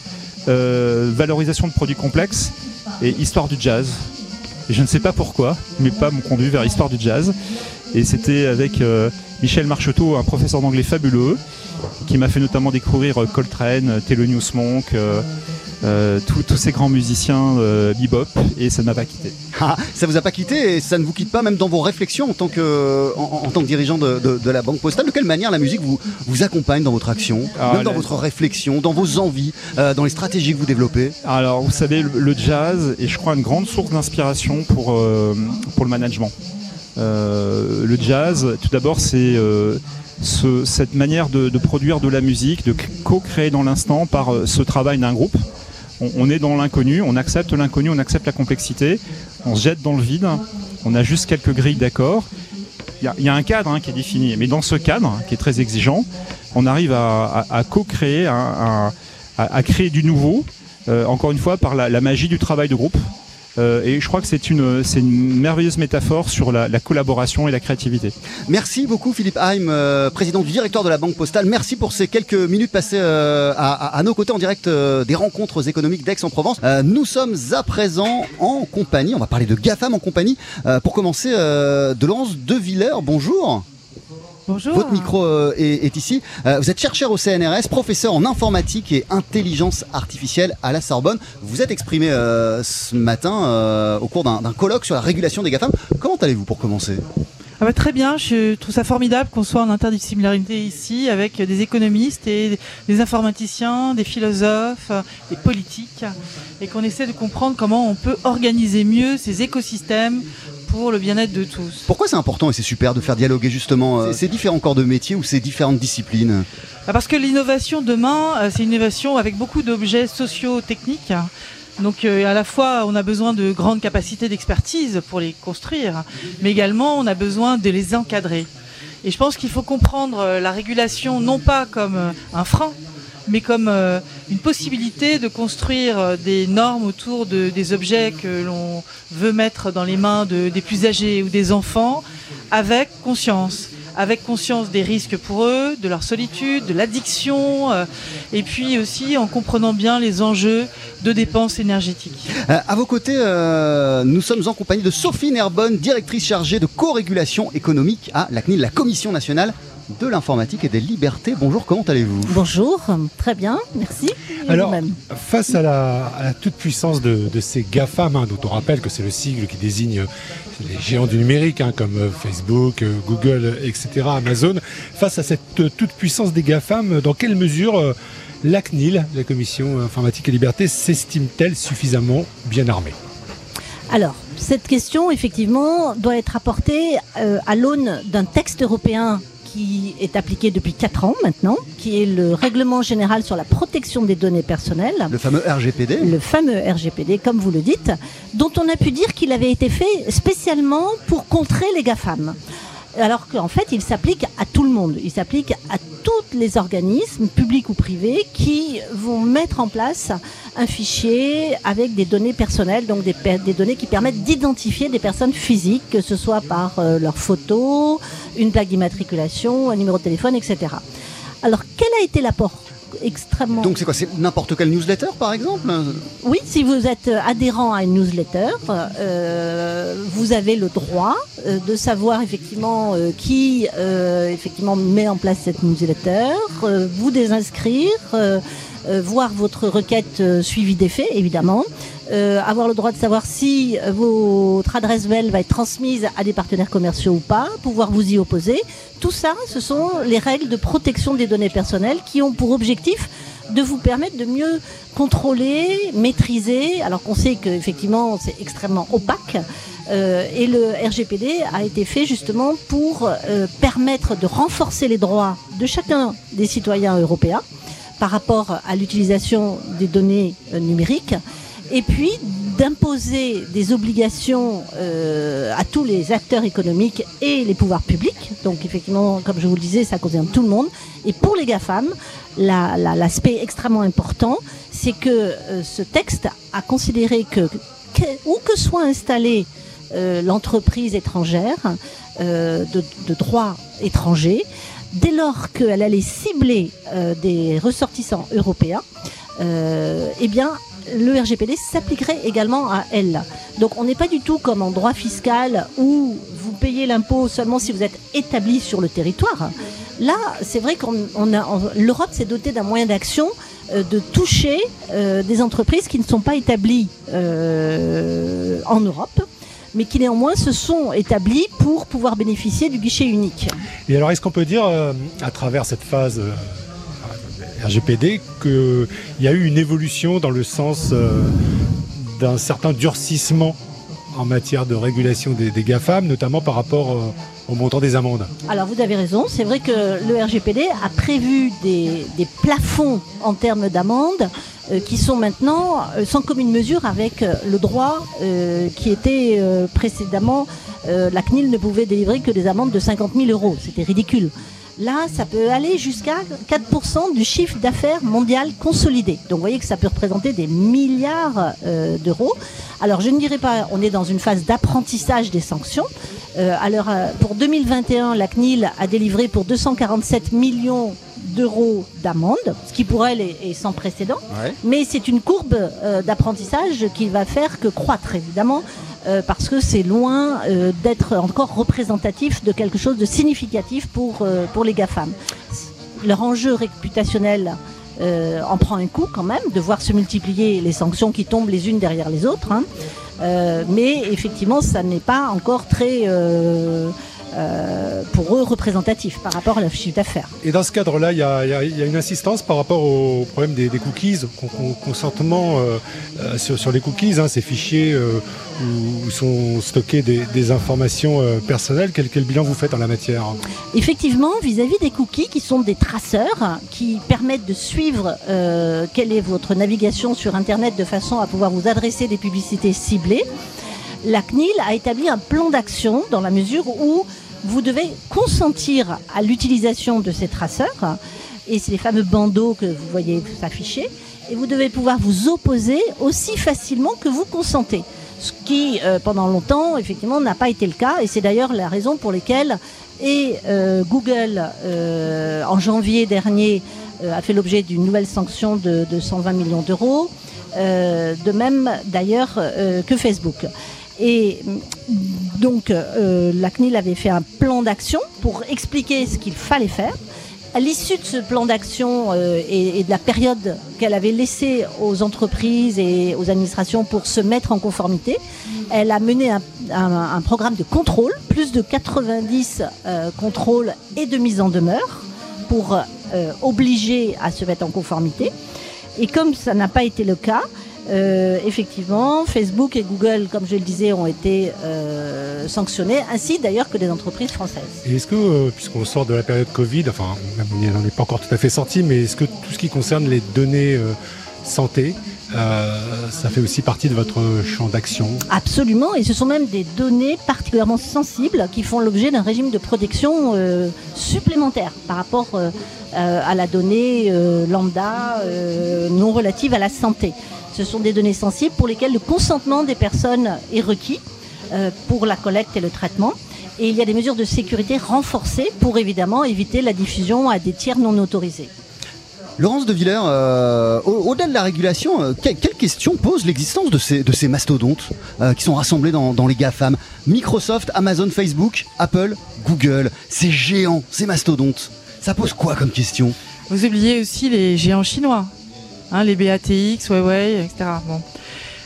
euh, valorisation de produits complexes et histoire du jazz. Et je ne sais pas pourquoi, mes pas m'ont conduit vers histoire du jazz. Et c'était avec Michel Marcheteau, un professeur d'anglais fabuleux, qui m'a fait notamment découvrir Coltrane, Thelonious Monk. Euh, tous ces grands musiciens euh, bebop et ça ne m'a pas quitté. Ah, ça vous a pas quitté et ça ne vous quitte pas même dans vos réflexions en tant que, en, tant que dirigeant de, la Banque Postale. De quelle manière la musique vous, vous accompagne dans votre action, ah, même dans votre réflexion, dans vos envies, euh, dans les stratégies que vous développez? Alors vous savez, le, jazz est je crois une grande source d'inspiration pour, pour le management. Le jazz, tout d'abord, c'est cette manière de, produire de la musique, de co-créer dans l'instant par ce travail d'un groupe on, est dans l'inconnu, on accepte l'inconnu, on accepte la complexité, on se jette dans le vide, on a juste quelques grilles d'accords. Il y, a un cadre hein, qui est défini, mais dans ce cadre, qui est très exigeant, on arrive à, co-créer, à, créer du nouveau, euh, encore une fois par la, magie du travail de groupe. Euh, et je crois que c'est une, c'est une merveilleuse métaphore sur la, collaboration et la créativité. Merci beaucoup Philippe Heim, euh, président du directeur de la Banque Postale. Merci pour ces quelques minutes passées euh, à, nos côtés en direct des rencontres économiques d'Aix-en-Provence. nous sommes à présent en compagnie, on va parler de GAFAM en compagnie, pour commencer de Laurence De Villers. Bonjour. Bonjour. Votre micro euh, est, ici. Euh, vous êtes chercheur au CNRS, professeur en informatique et intelligence artificielle à la Sorbonne. Vous êtes exprimé euh, ce matin au cours d'un colloque sur la régulation des GAFAM. Comment allez-vous pour commencer? Ah bah très bien, je trouve ça formidable qu'on soit en interdisciplinarité ici avec des économistes et des informaticiens, des philosophes, des politiques et qu'on essaie de comprendre comment on peut organiser mieux ces écosystèmes pour le bien-être de tous. Pourquoi c'est important et c'est super de faire dialoguer justement euh, ces différents corps de métier ou ces différentes disciplines? Bah, Parce que l'innovation demain, euh, c'est une innovation avec beaucoup d'objets socio-techniques. Donc euh, à la fois, on a besoin de grandes capacités d'expertise pour les construire, mais également on a besoin de les encadrer. Et je pense qu'il faut comprendre la régulation non pas comme un frein, mais comme euh, une possibilité de construire euh, des normes autour de, des objets que l'on veut mettre dans les mains de, des plus âgés ou des enfants avec conscience avec conscience des risques pour eux, de leur solitude, de l'addiction, euh, et puis aussi en comprenant bien les enjeux de dépenses énergétiques. Euh, à vos côtés, nous sommes en compagnie de Sophie Nerbonne, directrice chargée de co-régulation économique à la CNIL, la Commission nationale de l'informatique et des libertés. Bonjour, comment allez-vous? Bonjour, très bien, merci. Et Alors, face à la, à la toute-puissance de, de ces GAFAM, hein, dont on rappelle que c'est le sigle qui désigne les géants du numérique, hein, comme euh, Facebook, euh, Google, etc., Amazon, face à cette euh, toute-puissance des GAFAM, dans quelle mesure euh, la CNIL, la Commission informatique et liberté, s'estime-t-elle suffisamment bien armée? Alors, cette question, effectivement, doit être apportée euh, à l'aune d'un texte européen qui est appliqué depuis 4 ans maintenant, qui est le Règlement général sur la protection des données personnelles. Le fameux RGPD le fameux RGPD, comme vous le dites, dont on a pu dire qu'il avait été fait spécialement pour contrer les GAFAM. Alors qu'en fait, il s'applique à tout le monde. Il s'applique à tous les organismes, publics ou privés, qui vont mettre en place un fichier avec des données personnelles, donc des, données qui permettent d'identifier des personnes physiques, que ce soit par euh, leur photo, une plaque d'immatriculation, un numéro de téléphone, etc. Alors, quel a été l'apport? Extrêmement Donc c'est quoi C'est n'importe quelle newsletter par exemple? Oui, si vous êtes euh, adhérent à une newsletter, euh, vous avez le droit euh, de savoir effectivement euh, qui effectivement met en place cette newsletter, vous désinscrire, voir votre requête euh, suivie des faits, évidemment, euh, avoir le droit de savoir si euh, votre adresse mail va être transmise à des partenaires commerciaux ou pas, pouvoir vous y opposer. Tout ça, ce sont les règles de protection des données personnelles qui ont pour objectif de vous permettre de mieux contrôler, maîtriser, alors qu'on sait qu'effectivement c'est extrêmement opaque. Euh, et le RGPD a été fait justement pour euh, permettre de renforcer les droits de chacun des citoyens européens par rapport à l'utilisation des données euh, numériques et puis d'imposer des obligations euh, à tous les acteurs économiques et les pouvoirs publics. Donc effectivement, comme je vous le disais, ça concerne tout le monde. Et pour les GAFAM, la- la- l'aspect extrêmement important, c'est que euh, ce texte a considéré que, où que soit installée l'entreprise étrangère de, de droit étranger, dès lors qu'elle allait cibler euh, des ressortissants européens, euh, eh bien, le RGPD s'appliquerait également à elle. Donc on n'est pas du tout comme en droit fiscal où vous payez l'impôt seulement si vous êtes établi sur le territoire. Là, c'est vrai qu'on on a, l'Europe s'est dotée d'un moyen d'action euh, de toucher des entreprises qui ne sont pas établies en Europe, mais qui néanmoins se sont établies pour pouvoir bénéficier du guichet unique. Et alors, est-ce qu'on peut dire, euh, à travers cette phase euh, RGPD, qu'il y a eu une évolution dans le sens euh, d'un certain durcissement en matière de régulation des, GAFAM, notamment par rapport euh, au montant des amendes Alors vous avez raison, c'est vrai que le RGPD a prévu des, plafonds en termes d'amende euh, qui sont maintenant euh, sans commune mesure avec le droit qui était précédemment, la CNIL ne pouvait délivrer que des amendes de 50 000 euros, c'était ridicule. Là, ça peut aller jusqu'à 4% du chiffre d'affaires mondial consolidé. Donc vous voyez que ça peut représenter des milliards euh, d'euros. Alors je ne dirais pas, on est dans une phase d'apprentissage des sanctions. Euh, alors euh, pour 2021, la CNIL a délivré pour 247 millions d'euros d'amende, ce qui pour elle est, est sans précédent. Ouais. Mais c'est une courbe euh, d'apprentissage qui va faire que croître évidemment. euh, parce que c'est loin euh, d'être encore représentatif de quelque chose de significatif pour, pour les GAFAM. Leur enjeu réputationnel en prend un coup quand même, de voir se multiplier les sanctions qui tombent les unes derrière les autres. hein. Mais effectivement, ça n'est pas encore très, euh, pour eux, représentatif par rapport à leur chiffre d'affaires. Et dans ce cadre-là, il y, a- y y une insistance par rapport au problème des, des cookies, con- con- consentement euh, euh, sur, sur les cookies, hein, ces fichiers euh, où, où sont stockées des, des informations personnelles. Quel, quel bilan vous faites en la matière? Effectivement, vis-à-vis des cookies qui sont des traceurs qui permettent de suivre quelle est votre navigation sur Internet de façon à pouvoir vous adresser des publicités ciblées, la CNIL a établi un plan d'action dans la mesure où vous devez consentir à l'utilisation de ces traceurs et c'est les fameux bandeaux que vous voyez s'afficher. Et vous devez pouvoir vous opposer aussi facilement que vous consentez. Ce qui, euh, pendant longtemps, effectivement, n'a pas été le cas. Et c'est d'ailleurs la raison pour laquelle euh, Google, euh, en janvier dernier, a fait l'objet d'une nouvelle sanction de, de 120 millions d'euros. de même, d'ailleurs, que Facebook. Et donc, la CNIL avait fait un plan d'action pour expliquer ce qu'il fallait faire à l'issue de ce plan d'action euh, et, de la période qu'elle avait laissée aux entreprises et aux administrations pour se mettre en conformité, elle a mené un, programme de contrôle, plus de 90 euh, contrôles et de mise en demeure pour euh, obliger à se mettre en conformité. Et comme ça n'a pas été le cas, euh, effectivement, Facebook et Google, comme je le disais, ont été euh, sanctionnés, ainsi d'ailleurs que les entreprises françaises. Et est-ce que, euh, puisqu'on sort de la période Covid, enfin, on n'est pas encore tout à fait sorti, mais est-ce que tout ce qui concerne les données santé, ça fait aussi partie de votre champ d'action? Absolument, et ce sont même des données particulièrement sensibles qui font l'objet d'un régime de protection supplémentaire par rapport à la donnée lambda non relative à la santé. Ce sont des données sensibles pour lesquelles le consentement des personnes est requis euh, pour la collecte et le traitement. Et il y a des mesures de sécurité renforcées pour évidemment éviter la diffusion à des tiers non autorisés. Laurence de Villers, euh, au-delà de la régulation, euh, quelle, question pose l'existence de ces, de ces mastodontes qui sont rassemblés dans, dans les GAFAM? Microsoft, Amazon, Facebook, Apple, Google, ces géants, ces mastodontes. Ça pose quoi comme question? Vous oubliez aussi les géants chinois Hein, les BATX, Huawei, etc. Bon.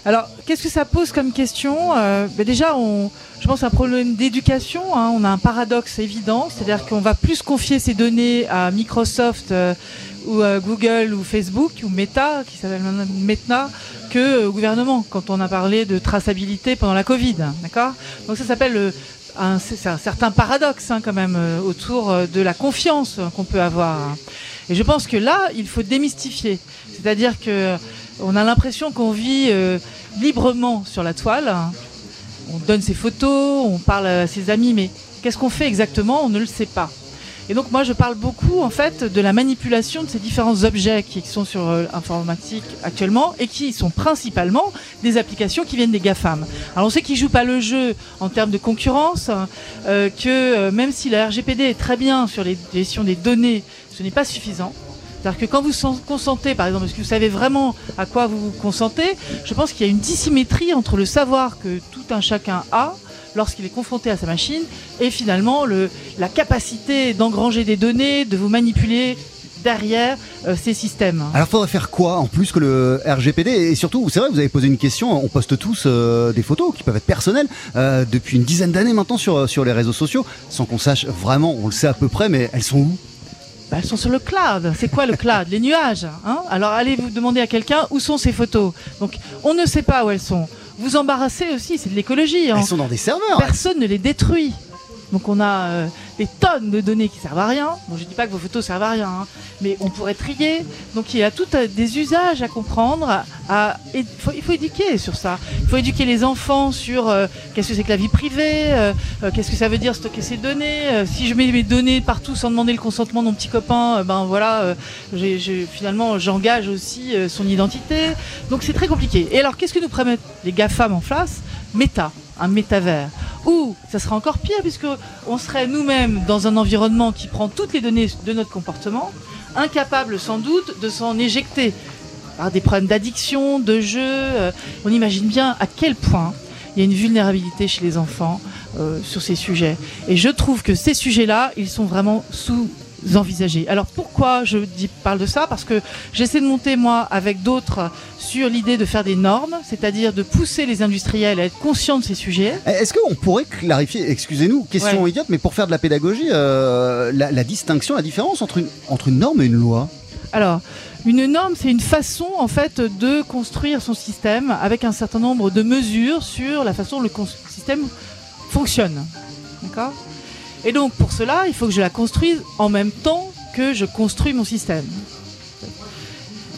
Alors, qu'est-ce que ça pose comme question euh, ben Déjà, on, je pense un problème d'éducation. Hein. on a un paradoxe évident, c'est-à-dire qu'on va plus confier ces données à Microsoft euh, ou à Google ou Facebook ou Meta, qui s'appelle maintenant Meta, que au gouvernement. Quand on a parlé de traçabilité pendant la Covid, d'accord? Donc ça s'appelle euh, un, un, certain paradoxe hein, quand même autour de la confiance qu'on peut avoir. Et je pense que là, il faut démystifier. C'est-à-dire que on a l'impression qu'on vit euh, librement sur la toile. On donne ses photos, on parle à ses amis, mais qu'est-ce qu'on fait exactement? On ne le sait pas. Et donc moi je parle beaucoup en fait de la manipulation de ces différents objets qui sont sur l'informatique euh, actuellement et qui sont principalement des applications qui viennent des GAFAM. Alors on sait qu'ils jouent pas le jeu en termes de concurrence, euh, que même si la RGPD est très bien sur les gestions des données, ce n'est pas suffisant. C'est-à-dire que quand vous consentez, par exemple, est-ce que vous savez vraiment à quoi vous consentez, je pense qu'il y a une dissymétrie entre le savoir que tout un chacun a lorsqu'il est confronté à sa machine et finalement le, la capacité d'engranger des données, de vous manipuler derrière euh, ces systèmes. Alors faudrait faire quoi en plus que le RGPD Et surtout, c'est vrai, vous avez posé une question, on poste tous euh, des photos qui peuvent être personnelles euh, depuis une dizaine d'années maintenant sur les réseaux sociaux, sans qu'on sache vraiment, on le sait à peu près, mais elles sont où? Bah, elles sont sur le cloud. C'est quoi le cloud? Les nuages. Hein? Alors allez vous demander à quelqu'un où sont ces photos. Donc on ne sait pas où elles sont. Vous embarrassez aussi, c'est de l'écologie. Hein. Elles sont dans des serveurs. Personne ne les détruit. Donc on a euh, des tonnes de données qui servent à rien. Bon, je dis pas que vos photos servent à rien, hein, mais on pourrait trier. Donc il y a tout euh, des usages à comprendre. Il, faut, éduquer sur ça. Il faut éduquer les enfants sur euh, qu'est-ce que c'est que la vie privée, qu'est-ce que ça veut dire stocker ces données. si je mets mes données partout sans demander le consentement de mon petit copain, ben voilà, finalement j'engage aussi son identité. Donc c'est très compliqué. Et alors qu'est-ce que nous promettent les GAFAM en face? Méta, un métavers. Ou ça serait encore pire puisque on serait nous-mêmes dans un environnement qui prend toutes les données de notre comportement, incapable sans doute de s'en éjecter par des problèmes d'addiction, de jeu. Euh, on imagine bien à quel point il y a une vulnérabilité chez les enfants euh, sur ces sujets. Et je trouve que ces sujets-là, ils sont vraiment sous Alors pourquoi je dis, parle de ça? Parce que j'essaie de monter moi avec d'autres sur l'idée de faire des normes, c'est-à-dire de pousser les industriels à être conscients de ces sujets. Eh, est-ce qu'on pourrait clarifier, excusez-nous, question idiote, mais pour faire de la pédagogie, euh, la, distinction, la différence entre une, entre une norme et une loi? Alors, une norme, c'est une façon en fait de construire son système avec un certain nombre de mesures sur la façon dont le système fonctionne. D'accord? Et donc pour cela, il faut que je la construise en même temps que je construis mon système.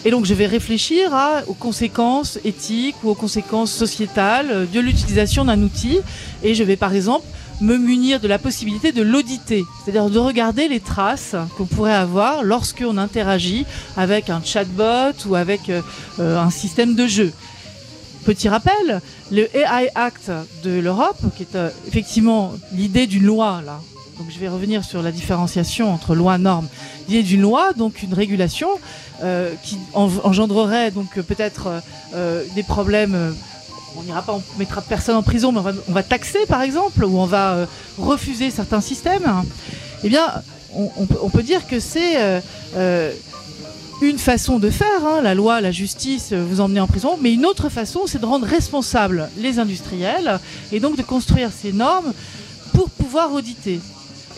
Et donc je vais réfléchir aux conséquences éthiques ou aux conséquences sociétales de l'utilisation d'un outil. Et je vais par exemple me munir de la possibilité de l'auditer, c'est-à-dire de regarder les traces qu'on pourrait avoir lorsqu'on interagit avec un chatbot ou avec euh, euh, un système de jeu. Petit rappel, le AI Act de l'Europe, qui est euh, effectivement l'idée d'une loi, là. Donc je vais revenir sur la différenciation entre loi norme. L'idée d'une loi, donc une régulation, euh, qui en- engendrerait donc peut-être euh, euh, des problèmes. on n'ira pas, on mettra personne en prison, mais on va, taxer par exemple, ou on va refuser certains systèmes. Eh bien, on, peut- dire que c'est une façon de faire, hein, la loi, la justice, vous emmener en prison, mais une autre façon, c'est de rendre responsables les industriels et donc de construire ces normes pour pouvoir auditer.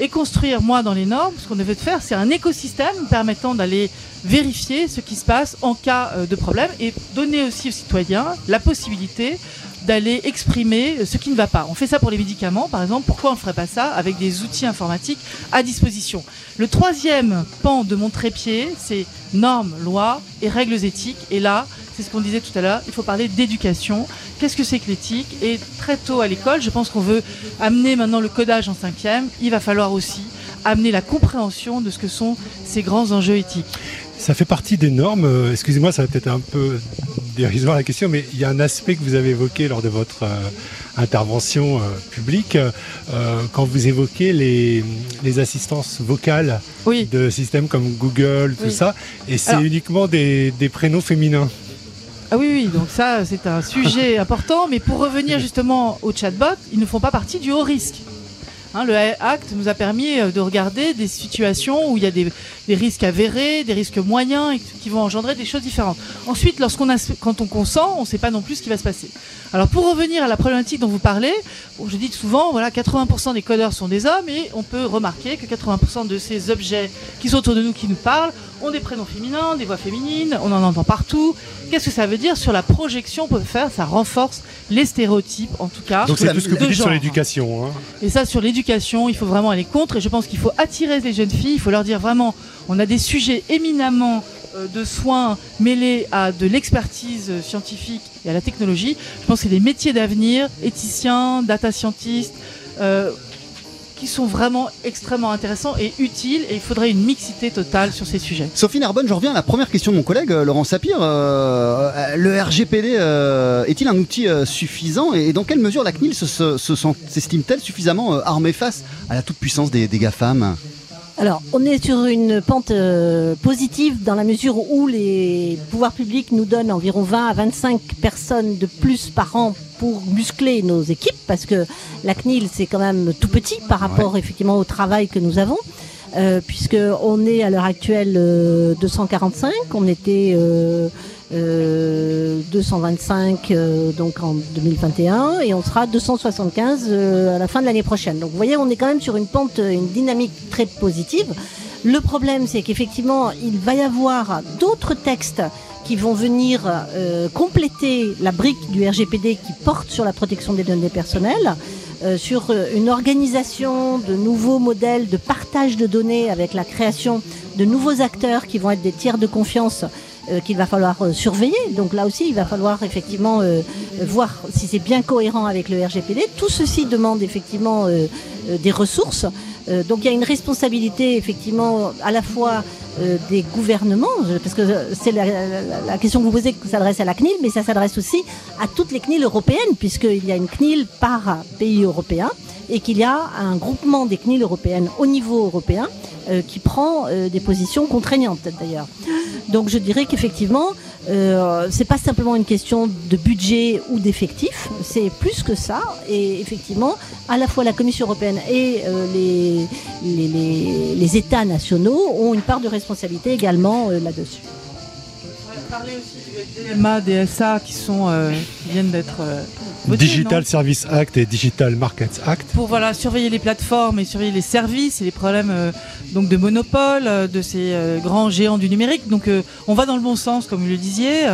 Et construire, moi, dans les normes, ce qu'on veut faire, c'est un écosystème permettant d'aller vérifier ce qui se passe en cas euh, de problème et donner aussi aux citoyens la possibilité d'aller exprimer ce qui ne va pas. On fait ça pour les médicaments, par exemple. Pourquoi on ne ferait pas ça avec des outils informatiques à disposition? Le troisième pan de mon trépied, c'est normes, lois et règles éthiques. Et là, c'est ce qu'on disait tout à l'heure, il faut parler d'éducation. Qu'est-ce que c'est que l'éthique? Et très tôt à l'école, je pense qu'on veut amener maintenant le codage en cinquième. Il va falloir aussi amener la compréhension de ce que sont ces grands enjeux éthiques. Ça fait partie des normes. euh, Excusez-moi, ça va peut-être un peu dérisoire la question, mais il y a un aspect que vous avez évoqué lors de votre euh, intervention euh, publique, quand vous évoquez les, les assistances vocales Oui. de systèmes comme Google, tout Oui. ça, et c'est uniquement des, des prénoms féminins. Ah oui, oui, donc ça, c'est un sujet important. Mais pour revenir justement aux chatbots, ils ne font pas partie du haut risque. Hein, le Act nous a permis de regarder des situations où il y a des, des risques avérés, des risques moyens et qui vont engendrer des choses différentes. Ensuite, lorsqu'on a, quand on consent, on ne sait pas non plus ce qui va se passer. Alors pour revenir à la problématique dont vous parlez, bon, je dis souvent, voilà, 80% des codeurs sont des hommes et on peut remarquer que 80% de ces objets qui sont autour de nous, qui nous parlent, ont des prénoms féminins, des voix féminines, on en entend partout. Qu'est-ce que ça veut dire sur la projection qu'on peut faire? Ça renforce les stéréotypes, en tout cas. Donc c'est tout ce que vous dites sur l'éducation. hein. Et ça, sur l'éducation, il faut vraiment aller contre. Et je pense qu'il faut attirer les jeunes filles. Il faut leur dire vraiment, on a des sujets éminemment euh, de soins mêlés à de l'expertise euh, scientifique et à la technologie. Je pense que des métiers d'avenir, éthiciens, data scientists, euh, qui sont vraiment extrêmement intéressants et utiles. Et il faudrait une mixité totale sur ces sujets. Sophie Narbonne, je reviens à la première question de mon collègue Laurent Sapir. Le RGPD est-il un outil suffisant et dans quelle mesure la CNIL s'estime-t-elle suffisamment armée face à la toute-puissance des GAFAM? Alors, on est sur une pente euh, positive dans la mesure où les pouvoirs publics nous donnent environ 20 à 25 personnes de plus par an pour muscler nos équipes, parce que la CNIL, c'est quand même tout petit par rapport effectivement au travail que nous avons. Euh, puisque on est à l'heure actuelle euh, 245, on était euh, euh, 225 euh, donc en 2021 et on sera 275 euh, à la fin de l'année prochaine. Donc vous voyez, on est quand même sur une pente, euh, une dynamique très positive. Le problème, c'est qu'effectivement, il va y avoir d'autres textes qui vont venir euh, compléter la brique du RGPD qui porte sur la protection des données personnelles, euh, sur une organisation de nouveaux modèles de partage de données avec la création de nouveaux acteurs qui vont être des tiers de confiance qu'il va falloir euh, surveiller. Donc là aussi, il va falloir effectivement euh, euh, voir si c'est bien cohérent avec le RGPD. Tout ceci demande effectivement euh, euh, des ressources. Euh, donc il y a une responsabilité effectivement à la fois euh, des gouvernements, euh, parce que c'est la, question que vous posez qui s'adresse à la CNIL, mais ça s'adresse aussi à toutes les CNIL européennes, puisqu'il y a une CNIL par pays européen et qu'il y a un groupement des CNIL européennes au niveau européen euh, qui prend des positions contraignantes d'ailleurs. Donc je dirais qu'effectivement, euh, c'est pas simplement une question de budget ou d'effectifs, c'est plus que ça. Et effectivement, à la fois la Commission européenne et les, les, les- les États nationaux ont une part de responsabilité également euh, là-dessus. DSA euh, qui viennent d'être votés, Digital non Service Act et Digital Markets Act. pour voilà surveiller les plateformes et surveiller les services et les problèmes euh, donc de monopole euh, de ces euh, grands géants du numérique. Donc euh, on va dans le bon sens comme vous le disiez.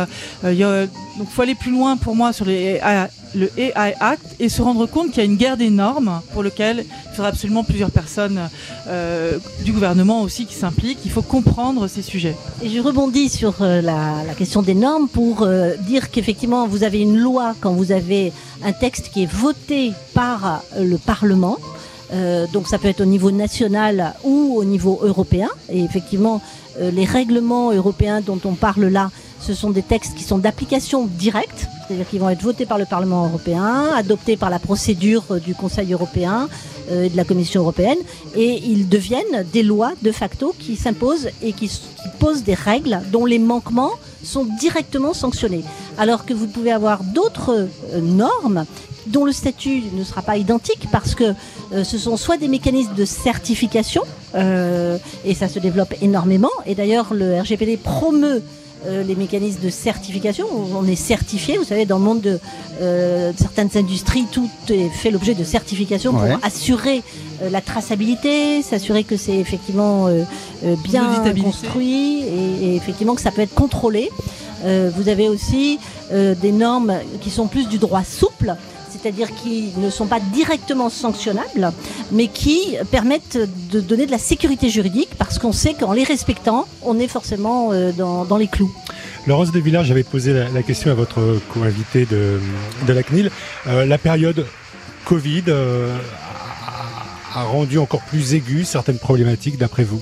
Il y a- donc faut aller plus loin pour moi sur les AI le AI Act et se rendre compte qu'il y a une guerre des normes pour lequel il faudra absolument plusieurs personnes euh, du gouvernement aussi qui s'impliquent. Il faut comprendre ces sujets. Et je rebondis sur euh, la, question des normes pour euh, dire qu'effectivement vous avez une loi quand vous avez un texte qui est voté par euh, le Parlement. Euh, donc ça peut être au niveau national ou au niveau européen. Et effectivement, euh, les règlements européens dont on parle là, ce sont des textes qui sont d'application directe, c'est-à-dire qu'ils vont être votés par le Parlement européen, adoptés par la procédure du Conseil européen et de la Commission européenne, et ils deviennent des lois de facto qui s'imposent et qui, posent des règles dont les manquements sont directement sanctionnés. Alors que vous pouvez avoir d'autres euh, normes dont le statut ne sera pas identique parce que euh, ce sont soit des mécanismes de certification, euh, et ça se développe énormément, et d'ailleurs le RGPD promeut euh, les mécanismes de certification. On est certifié, vous savez, dans le monde de euh, certaines industries, tout est fait l'objet de certification Ouais. pour assurer euh, la traçabilité, s'assurer que c'est effectivement euh, euh, bien construit et, et effectivement que ça peut être contrôlé. Euh, vous avez aussi euh, des normes qui sont plus du droit souple, c'est-à-dire qui ne sont pas directement sanctionnables, mais qui permettent de donner de la sécurité juridique parce qu'on sait qu'en les respectant, on est forcément euh, dans, dans les clous. Laurence de Villard, j'avais posé la, la question à votre co-invité de, de la CNIL. Euh, la période Covid euh, a, a rendu encore plus aiguë certaines problématiques d'après vous?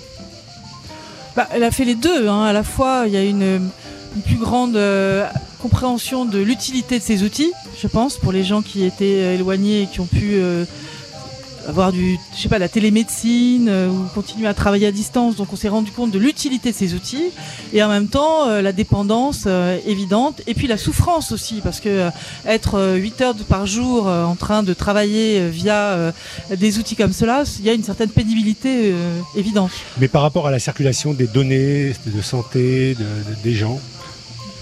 Bah, elle a fait les deux. hein. À la fois, il y a une, une plus grande euh, compréhension de l'utilité de ces outils, je pense, pour les gens qui étaient euh, éloignés et qui ont pu euh, avoir du, je sais pas, la télémédecine ou continuer à travailler à distance. Donc, on s'est rendu compte de l'utilité de ces outils et en même temps la dépendance évidente et puis la souffrance aussi, parce que être euh, 8 heures de- par jour en train de travailler via des outils comme cela, il y a une certaine pénibilité évidente. Mais par rapport à la circulation des données de santé de- de- des gens,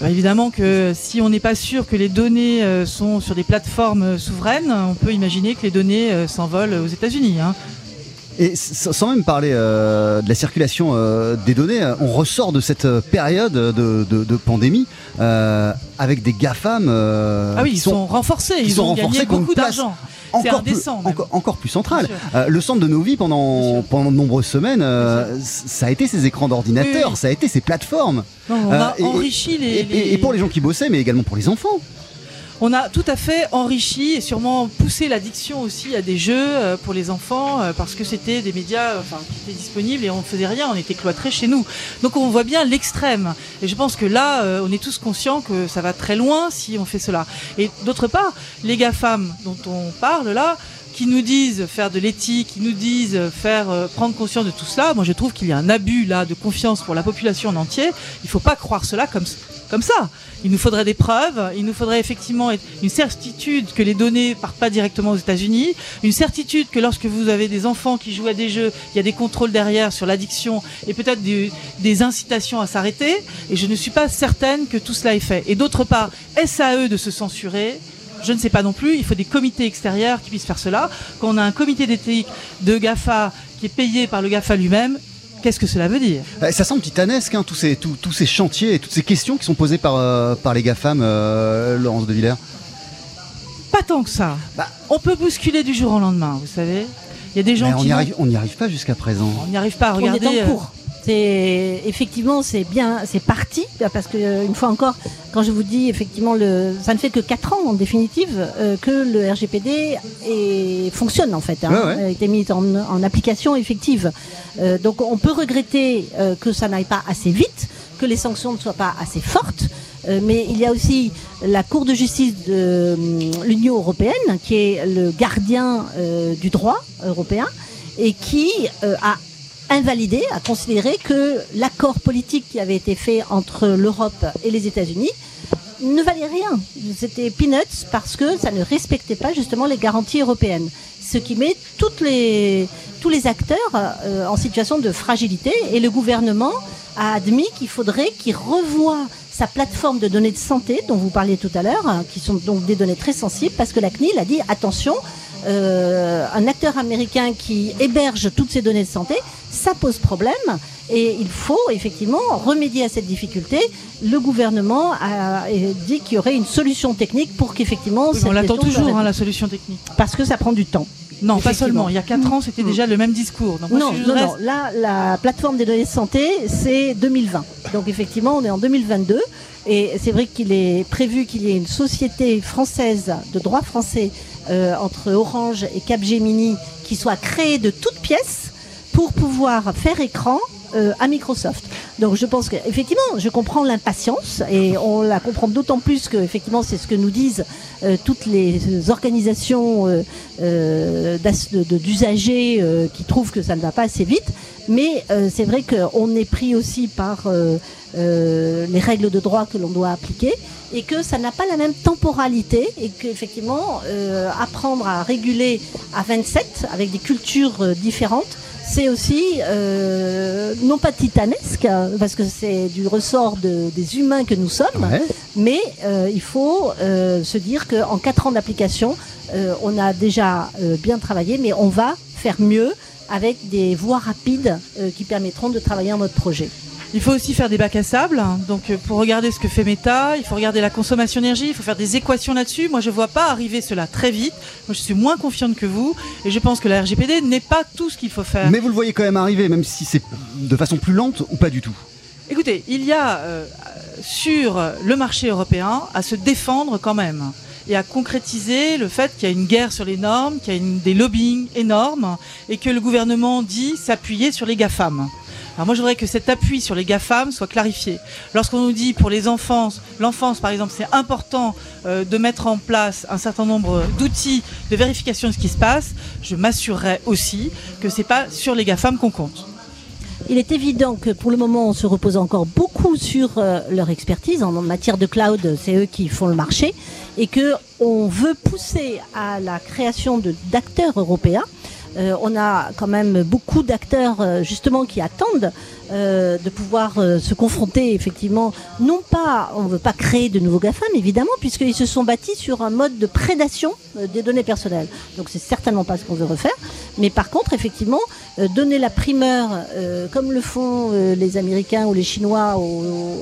Bah, évidemment que si on n'est pas sûr que les données euh, sont sur des plateformes euh, souveraines, on peut imaginer que les données euh, s'envolent aux États-Unis. hein. Et sans même parler euh, de la circulation euh, des données, euh, on ressort de cette période de, de- de pandémie euh, avec des GAFAM ah oui, qui ils sont, renforcés, ils sont ont renforcés, gagné beaucoup d'argent. Encore plus, encore, encore plus. Euh, le centre de nos vies pendant, pendant de nombreuses semaines, euh, ça a été ces écrans d'ordinateur, Oui, ça a été ces plateformes. Non, on Euh, a et- enrichi les, Et, et- et pour les gens qui bossaient, mais également pour les enfants. On a tout à fait enrichi et sûrement poussé l'addiction aussi à des jeux euh, pour les enfants euh, parce que c'était des médias euh, qui étaient disponibles et on ne faisait rien, on était cloîtrés chez nous. Donc on voit bien l'extrême. Et je pense que là, on est tous conscients que ça va très loin si on fait cela. Et d'autre part, les GAFAM dont on parle là, qui nous disent faire de l'éthique, qui nous disent faire prendre conscience de tout cela, moi je trouve qu'il y a un abus là de confiance pour la population en entier. Il faut pas croire cela comme comme ça. Il nous faudrait des preuves, il nous faudrait effectivement une certitude que les données partent pas directement aux États-Unis, une certitude que lorsque vous avez des enfants qui jouent à des jeux, il y a des contrôles derrière sur l'addiction et peut-être des, des incitations à s'arrêter. Et je ne suis pas certaine que tout cela est fait. Et d'autre part, est-ce à eux de se censurer? Je ne sais pas non plus, il faut des comités extérieurs qui puissent faire cela. Quand on a un comité d'éthique de GAFA qui est payé par le GAFA lui-même, qu'est-ce que cela veut dire? Euh, Ça semble titanesque, hein, tous, ces, tous, tous ces chantiers et toutes ces questions qui sont posées par, euh, par les GAFAM, euh, Laurence de Villers. Pas tant que ça. Bah. On peut bousculer du jour au lendemain, vous savez. Il y a des gens Mais on qui n'y n'ont- arrive, on n'y arrive pas jusqu'à présent. on n'y arrive pas à On est euh, cours. C'est effectivement c'est bien, c'est parti parce que euh, une fois encore, quand je vous dis effectivement le, ça ne fait que quatre ans en définitive euh, que le RGPD est, fonctionne en fait, hein, Ouais, ouais. a été mis en, en application effective. Euh, donc on peut regretter euh, que ça n'aille pas assez vite, que les sanctions ne soient pas assez fortes. Euh, mais il y a aussi la Cour de justice de hum, l'Union européenne, qui est le gardien euh, du droit européen, et qui euh, a invalidé, a considéré que l'accord politique qui avait été fait entre l'Europe et les États-Unis ne valait rien. C'était peanuts parce que ça ne respectait pas justement les garanties européennes. Ce qui met les, tous les acteurs euh, en situation de fragilité et le gouvernement a admis qu'il faudrait qu'il revoie sa plateforme de données de santé dont vous parliez tout à l'heure, hein, qui sont donc des données très sensibles, parce que la CNIL a dit attention, euh, un acteur américain qui héberge toutes ces données de santé, ça pose problème. Et il faut effectivement remédier à cette difficulté. Le gouvernement a dit qu'il y aurait une solution technique pour qu'effectivement... on l'attend toujours, hein, la solution technique. Parce que ça prend du temps. Non, pas seulement. Il y a 4 ans, c'était déjà le même discours. non, non, non. Là, la plateforme des données de santé, c'est 2020. Donc effectivement, on est en 2022. Et c'est vrai qu'il est prévu qu'il y ait une société française de droit français entre Orange et Capgemini qui soit créée de toutes pièces pour pouvoir faire écran euh, à Microsoft. Donc je pense qu'effectivement, je comprends l'impatience et on la comprend d'autant plus que effectivement c'est ce que nous disent euh, toutes les organisations euh, d'usagers qui trouvent que ça ne va pas assez vite. Mais c'est vrai qu'on est pris aussi par les règles de droit que l'on doit appliquer et que ça n'a pas la même temporalité et qu'effectivement apprendre à réguler à 27 avec des cultures différentes c'est aussi euh, non pas titanesque parce que c'est du ressort des humains que nous sommes, mais euh, il faut euh, se dire qu'en quatre ans d'application, on a déjà bien travaillé, mais on va faire mieux avec des voies rapides qui permettront de travailler en mode projet. Il faut aussi faire des bacs à sable. Donc, euh, pour regarder ce que fait Meta, il faut regarder la consommation d'énergie, il faut faire des équations là-dessus. Moi, je ne vois pas arriver cela très vite. Moi, je suis moins confiante que vous. Et je pense que la RGPD n'est pas tout ce qu'il faut faire. Mais vous le voyez quand même arriver, même si c'est de façon plus lente ou pas du tout Écoutez, il y a euh, sur le marché européen à se défendre quand même et à concrétiser le fait qu'il y a une guerre sur les normes, qu'il y a des lobbying énormes et que le gouvernement dit s'appuyer sur les GAFAM. Alors moi, je voudrais que cet appui sur les GAFAM soit clarifié. Lorsqu'on nous dit pour les enfants, l'enfance par exemple, c'est important euh, de mettre en place un certain nombre d'outils de vérification de ce qui se passe, je m'assurerai aussi que c'est pas sur les GAFAM qu'on compte. Il est évident que pour le moment, on se repose encore beaucoup sur euh, leur expertise en matière de cloud. C'est eux qui font le marché et que on veut pousser à la création d'acteurs européens on a quand même beaucoup d'acteurs euh, justement qui attendent euh, de pouvoir se confronter effectivement, non pas, on ne veut pas créer de nouveaux GAFAM évidemment, puisqu'ils se sont bâtis sur un mode de prédation des données personnelles. Donc c'est certainement pas ce qu'on veut refaire. Mais par contre, effectivement, donner la primeur, comme le font les Américains ou les Chinois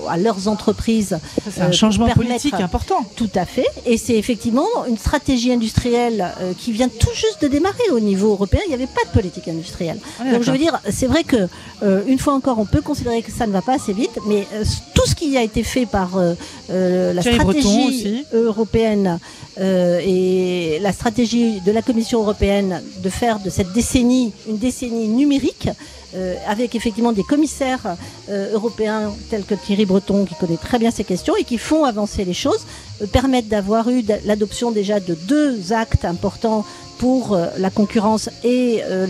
à leurs entreprises. C'est un changement politique important. Tout à fait. Et c'est effectivement une stratégie industrielle qui vient tout juste de démarrer au niveau européen il n'y avait pas de politique industrielle. Ah, Donc je veux dire, c'est vrai que euh, une fois encore, on peut considérer que ça ne va pas assez vite, mais euh, tout ce qui a été fait par euh, la stratégie européenne et la stratégie de la Commission européenne de faire de cette décennie une décennie numérique. avec effectivement des commissaires européens tels que Thierry Breton qui connaît très bien ces questions et qui font avancer les choses, permettent d'avoir eu l'adoption déjà de deux actes importants pour euh, la concurrence et euh,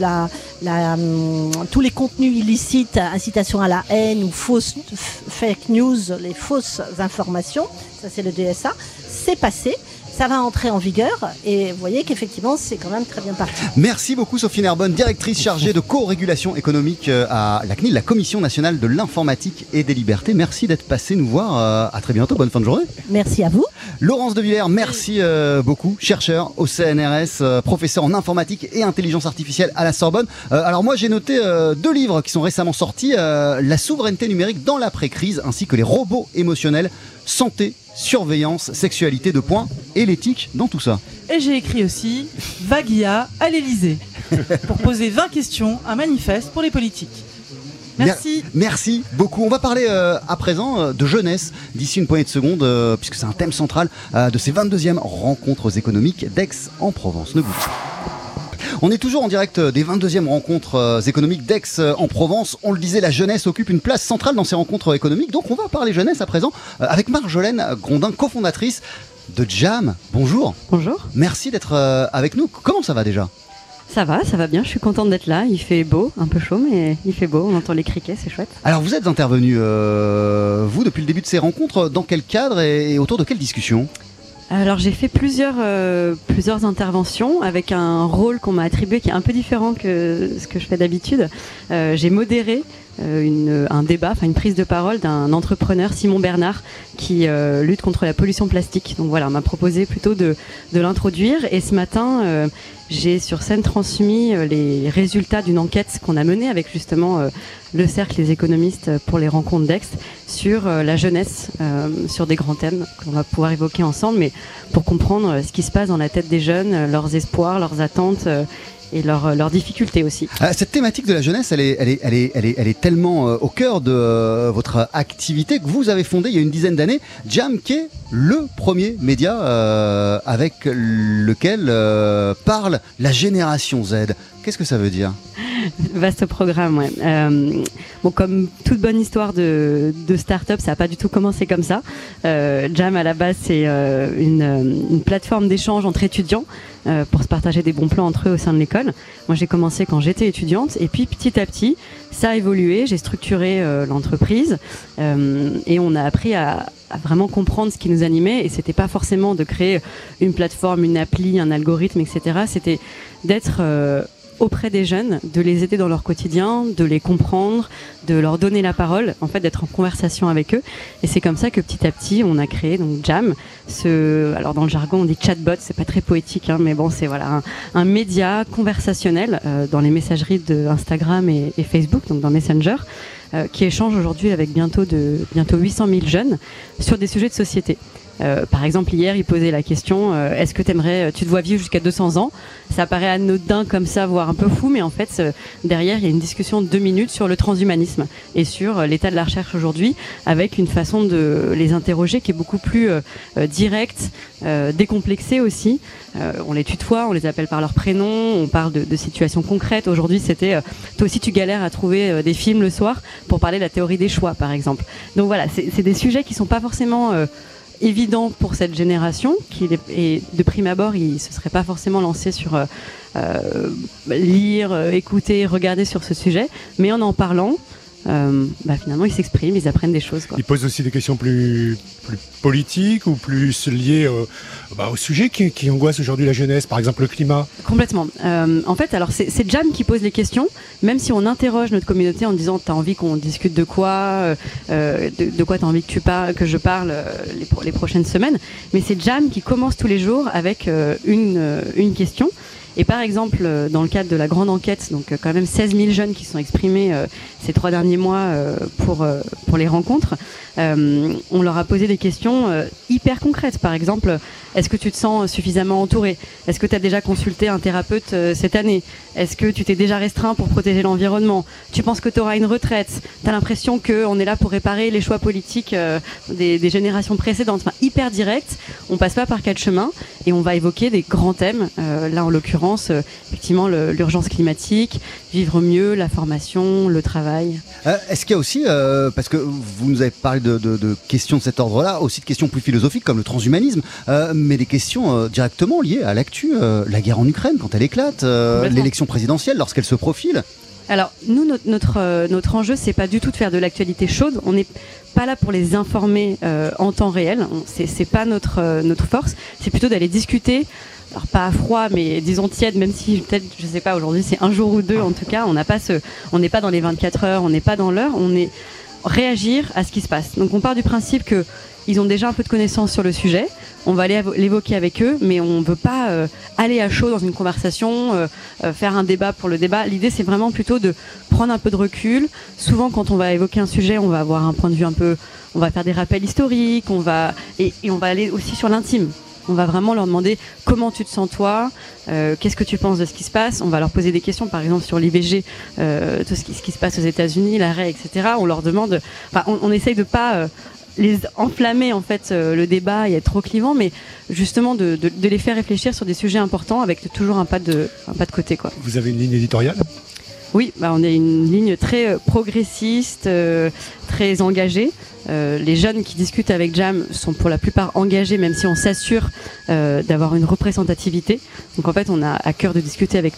hum, tous les contenus illicites, incitation à la haine ou fausses fake news, les fausses informations, ça c'est le DSA, c'est passé ça va entrer en vigueur et vous voyez qu'effectivement c'est quand même très bien parti. Merci beaucoup Sophie Nerbonne, directrice chargée de co-régulation économique euh, à la CNIL, la Commission nationale de l'informatique et des libertés. Merci d'être passé nous voir. Euh, à très bientôt, bonne fin de journée. Merci à vous. Laurence de Villers, merci euh, beaucoup, chercheur au CNRS, professeur en informatique et intelligence artificielle à la Sorbonne. alors moi j'ai noté deux livres qui sont récemment sortis, La souveraineté numérique dans l'après-crise ainsi que les robots émotionnels, santé surveillance, sexualité de points et l'éthique dans tout ça. Et j'ai écrit aussi Vaguia à l'Elysée pour poser 20 questions, un manifeste pour les politiques. Merci. Merci beaucoup. On va parler euh, à présent euh, de jeunesse d'ici une poignée de secondes, euh, puisque c'est un thème central de ces 22e rencontres économiques d'Aix en Provence. Ne bougez on est toujours en direct des 22e rencontres euh, économiques d'Aix euh, en Provence. On le disait, la jeunesse occupe une place centrale dans ces rencontres économiques. Donc on va parler jeunesse à présent euh, avec Marjolaine Grondin, cofondatrice de Jam. Bonjour. Bonjour. Merci d'être avec nous. Comment ça va déjà? Ça va, ça va bien, je suis contente d'être là. Il fait beau, un peu chaud, mais il fait beau, on entend les criquets, c'est chouette. Alors vous êtes intervenu, vous, depuis le début de ces rencontres, dans quel cadre et autour de quelle discussion alors j'ai fait plusieurs, euh, plusieurs interventions avec un rôle qu'on m'a attribué qui est un peu différent que ce que je fais d'habitude. Euh, j'ai modéré une, un débat, enfin une prise de parole d'un entrepreneur, Simon Bernard, qui lutte contre la pollution plastique. Donc voilà, on m'a proposé plutôt de, de l'introduire. Et ce matin, j'ai sur scène transmis les résultats d'une enquête qu'on a menée avec justement le cercle des économistes pour les rencontres d'Aix sur la jeunesse, sur des grands thèmes qu'on va pouvoir évoquer ensemble, mais pour comprendre ce qui se passe dans la tête des jeunes, leurs espoirs, leurs attentes et leurs, leurs difficultés aussi. Ah, cette thématique de la jeunesse, elle est, elle est, elle est, elle est, elle est tellement euh, au cœur de euh, votre activité que vous avez fondé il y a une dizaine d'années Jam, qui est le premier média euh, avec lequel parle la génération Z. Qu'est-ce que ça veut dire? Vaste programme, ouais. Euh, bon, comme toute bonne histoire de, de start-up, ça n'a pas du tout commencé comme ça. Euh, Jam, à la base, c'est euh, une, plateforme d'échange entre étudiants pour se partager des bons plans entre eux au sein de l'école. Moi, j'ai commencé quand j'étais étudiante, et puis petit à petit, ça a évolué. J'ai structuré l'entreprise, et on a appris à, à vraiment comprendre ce qui nous animait. Et c'était pas forcément de créer une plateforme, une appli, un algorithme, etc. C'était d'être auprès des jeunes, de les aider dans leur quotidien, de les comprendre, de leur donner la parole, en fait d'être en conversation avec eux. Et c'est comme ça que petit à petit on a créé donc Jam. Ce, alors dans le jargon on dit chatbot, c'est pas très poétique, hein, mais bon c'est voilà un, média conversationnel euh, dans les messageries de Instagram et, Facebook, donc dans Messenger, euh, qui échange aujourd'hui avec bientôt de bientôt 800 000 jeunes sur des sujets de société. Euh, par exemple, hier, il posait la question euh, est-ce que t'aimerais, tu te vois vivre jusqu'à 200 ans? Ça paraît anodin comme ça, voire un peu fou, mais en fait, derrière, il y a une discussion de deux minutes sur le transhumanisme et sur euh, l'état de la recherche aujourd'hui, avec une façon de les interroger qui est beaucoup plus directe, décomplexée aussi. on les tutoie, on les appelle par leur prénom, on parle de, de situations concrètes. Aujourd'hui, c'était toi aussi, tu galères à trouver des films le soir pour parler de la théorie des choix, par exemple. Donc voilà, c'est des sujets qui sont pas forcément évident pour cette génération, qui et de prime abord, il se serait pas forcément lancé sur euh, euh, lire, euh, écouter, regarder sur ce sujet, mais en en parlant, euh, bah, finalement ils s'expriment, ils apprennent des choses. Quoi. Ils posent aussi des questions plus, plus politiques ou plus liées euh, bah, au sujet qui, qui angoisse aujourd'hui la jeunesse, par exemple le climat Complètement. Euh, en fait, alors c'est Jam qui pose les questions, même si on interroge notre communauté en disant tu as envie qu'on discute de quoi, de, de, quoi tu as envie que, tu parles, que je parle les, les prochaines semaines, mais c'est Jam qui commence tous les jours avec une, une question. Et par exemple, euh, dans le cadre de la grande enquête, donc euh, quand même 16 000 jeunes qui sont exprimés euh, ces trois derniers mois pour, pour les rencontres, on leur a posé des questions hyper concrètes. Par exemple, est-ce que tu te sens suffisamment entouré? Est-ce que tu as déjà consulté un thérapeute cette année? Est-ce que tu t'es déjà restreint pour protéger l'environnement? Tu penses que tu auras une retraite? Tu as l'impression qu'on est là pour réparer les choix politiques des, générations précédentes? Enfin, Hyper direct, on passe pas par quatre chemins et on va évoquer des grands thèmes. là, en l'occurrence, euh, effectivement l'urgence climatique, vivre mieux, la formation, le travail. Euh, est-ce qu'il y a aussi, euh, parce que vous nous avez parlé de, questions de cet ordre-là, aussi de questions plus philosophiques comme le transhumanisme, mais des questions directement liées à l'actu, la guerre en Ukraine quand elle éclate, l'élection présidentielle lorsqu'elle se profile alors nous, notre, notre, notre enjeu, c'est pas du tout de faire de l'actualité chaude. On n'est pas là pour les informer en temps réel. C'est pas notre, notre force. C'est plutôt d'aller discuter alors pas à froid, mais disons tiède, même si peut-être, je sais pas, aujourd'hui c'est un jour ou deux en tout cas, on n'a pas ce, on n'est pas dans les 24 heures, on n'est pas dans l'heure, on est réagir à ce qui se passe. Donc on part du principe que ils ont déjà un peu de connaissances sur le sujet, on va aller l'évoquer avec eux, mais on ne veut pas euh, aller à chaud dans une conversation, euh, euh, faire un débat pour le débat. L'idée, c'est vraiment plutôt de prendre un peu de recul. Souvent, quand on va évoquer un sujet, on va avoir un point de vue un peu, on va faire des rappels historiques, on va et on va aller aussi sur l'intime. On va vraiment leur demander comment tu te sens toi, euh, qu'est-ce que tu penses de ce qui se passe. On va leur poser des questions, par exemple sur l'IVG, euh, tout ce qui, se passe aux États-Unis, l'arrêt, etc. On leur demande, on, essaye de pas euh, les enflammer en fait le débat et être trop clivant, mais justement de, les faire réfléchir sur des sujets importants avec toujours un pas de, côté. Vous avez une ligne éditoriale? Oui, bah on a une ligne très progressiste, très engagée. Euh, les jeunes qui discutent avec Jam sont pour la plupart engagés, même si on s'assure euh, d'avoir une représentativité. Donc en fait, on a à cœur de discuter avec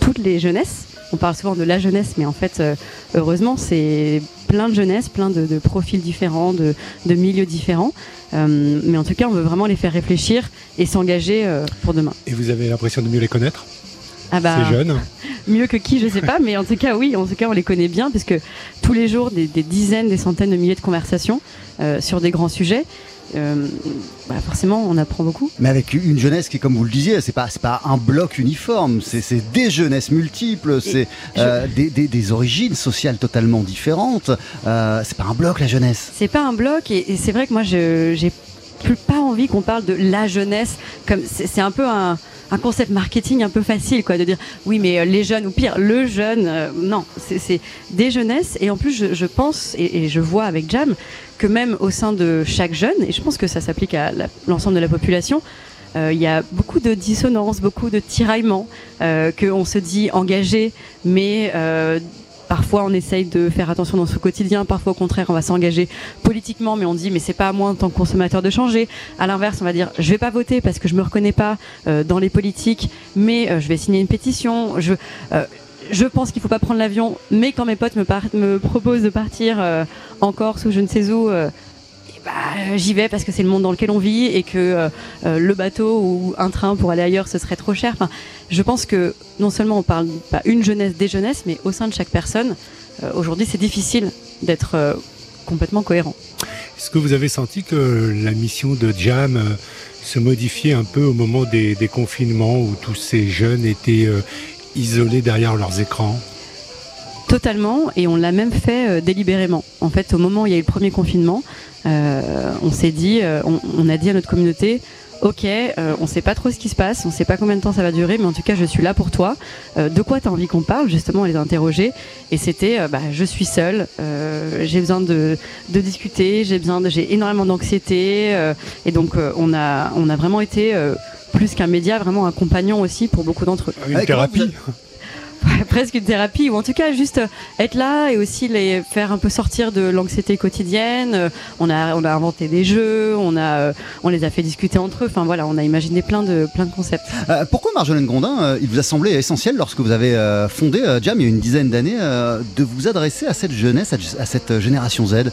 toutes les jeunesses. On parle souvent de la jeunesse, mais en fait, euh, heureusement, c'est plein de jeunesse, plein de, profils différents, de, milieux différents. mais en tout cas, on veut vraiment les faire réfléchir et s'engager pour demain. Et vous avez l'impression de mieux les connaître ah bah, Ces jeunes? mieux que qui, je sais pas, mais en tout cas, oui, en tout cas, on les connaît bien, puisque tous les jours, des, des dizaines, des centaines de milliers de conversations euh, sur des grands sujets. Euh, bah forcément, on apprend beaucoup. Mais avec une jeunesse qui, comme vous le disiez, c'est pas pas un bloc uniforme, c'est des jeunesses multiples, c'est euh, des, des, des origines sociales totalement différentes. Euh, c'est pas un bloc la jeunesse. C'est pas un bloc, et, et c'est vrai que moi, je j'ai plus pas envie qu'on parle de la jeunesse c'est un peu un concept marketing un peu facile, quoi, de dire oui, mais euh, les jeunes, ou pire, le jeune, euh, non, c'est- des jeunesses. Et en plus, je, pense et, je vois avec Jam que même au sein de chaque jeune, et je pense que ça s'applique à l'ensemble de la population, euh, il y a beaucoup de dissonance, beaucoup de tiraillements, qu'on se dit engagé, mais parfois on essaye de faire attention dans son quotidien, parfois au contraire on va s'engager politiquement, mais on dit mais c'est pas à moi en tant que consommateur de changer. À l'inverse, on va dire je vais pas voter parce que je me reconnais pas euh, dans les politiques, mais euh, je vais signer une pétition. Je euh, je pense qu'il faut pas prendre l'avion, mais quand mes potes me, me proposent de partir en Corse ou je ne sais où, bah, j'y vais parce que c'est le monde dans lequel on vit et que euh, euh, le bateau ou un train pour aller ailleurs ce serait trop cher. Je pense que non seulement on parle pas une jeunesse des jeunesses, mais au sein de chaque personne, euh, aujourd'hui c'est difficile d'être euh, complètement cohérent. Est-ce que vous avez senti que la mission de Jam euh, se modifiait un peu au moment des, confinements où tous ces jeunes étaient euh, isolés derrière leurs écrans? Totalement, et on l'a même fait euh, délibérément. En fait, au moment où il y a eu le premier confinement, euh, on s'est dit, euh, on, on a dit à notre communauté, ok, euh, on sait pas trop ce qui se passe, on sait pas combien de temps ça va durer, mais en tout cas, je suis là pour toi. Euh, de quoi tu as envie qu'on parle Justement, on les a interrogés, et c'était, euh, bah, je suis seule, euh, j'ai besoin de, de discuter, j'ai besoin, de- j'ai énormément d'anxiété, euh, et donc euh, on a, on a vraiment été euh, plus qu'un média, vraiment un compagnon aussi pour beaucoup d'entre eux. Une Ouais, comment thérapie presque une thérapie ou en tout cas juste euh, être là et aussi les faire un peu sortir de l'anxiété quotidienne. Euh, on a on a inventé des jeux on a euh, on les a fait discuter entre eux. Enfin voilà on a imaginé plein de plein de concepts. Pourquoi Marjolaine Grondin, il vous a semblé essentiel lorsque vous avez fondé Jam il y a une dizaine d'années de vous adresser à cette jeunesse, à cette génération Z?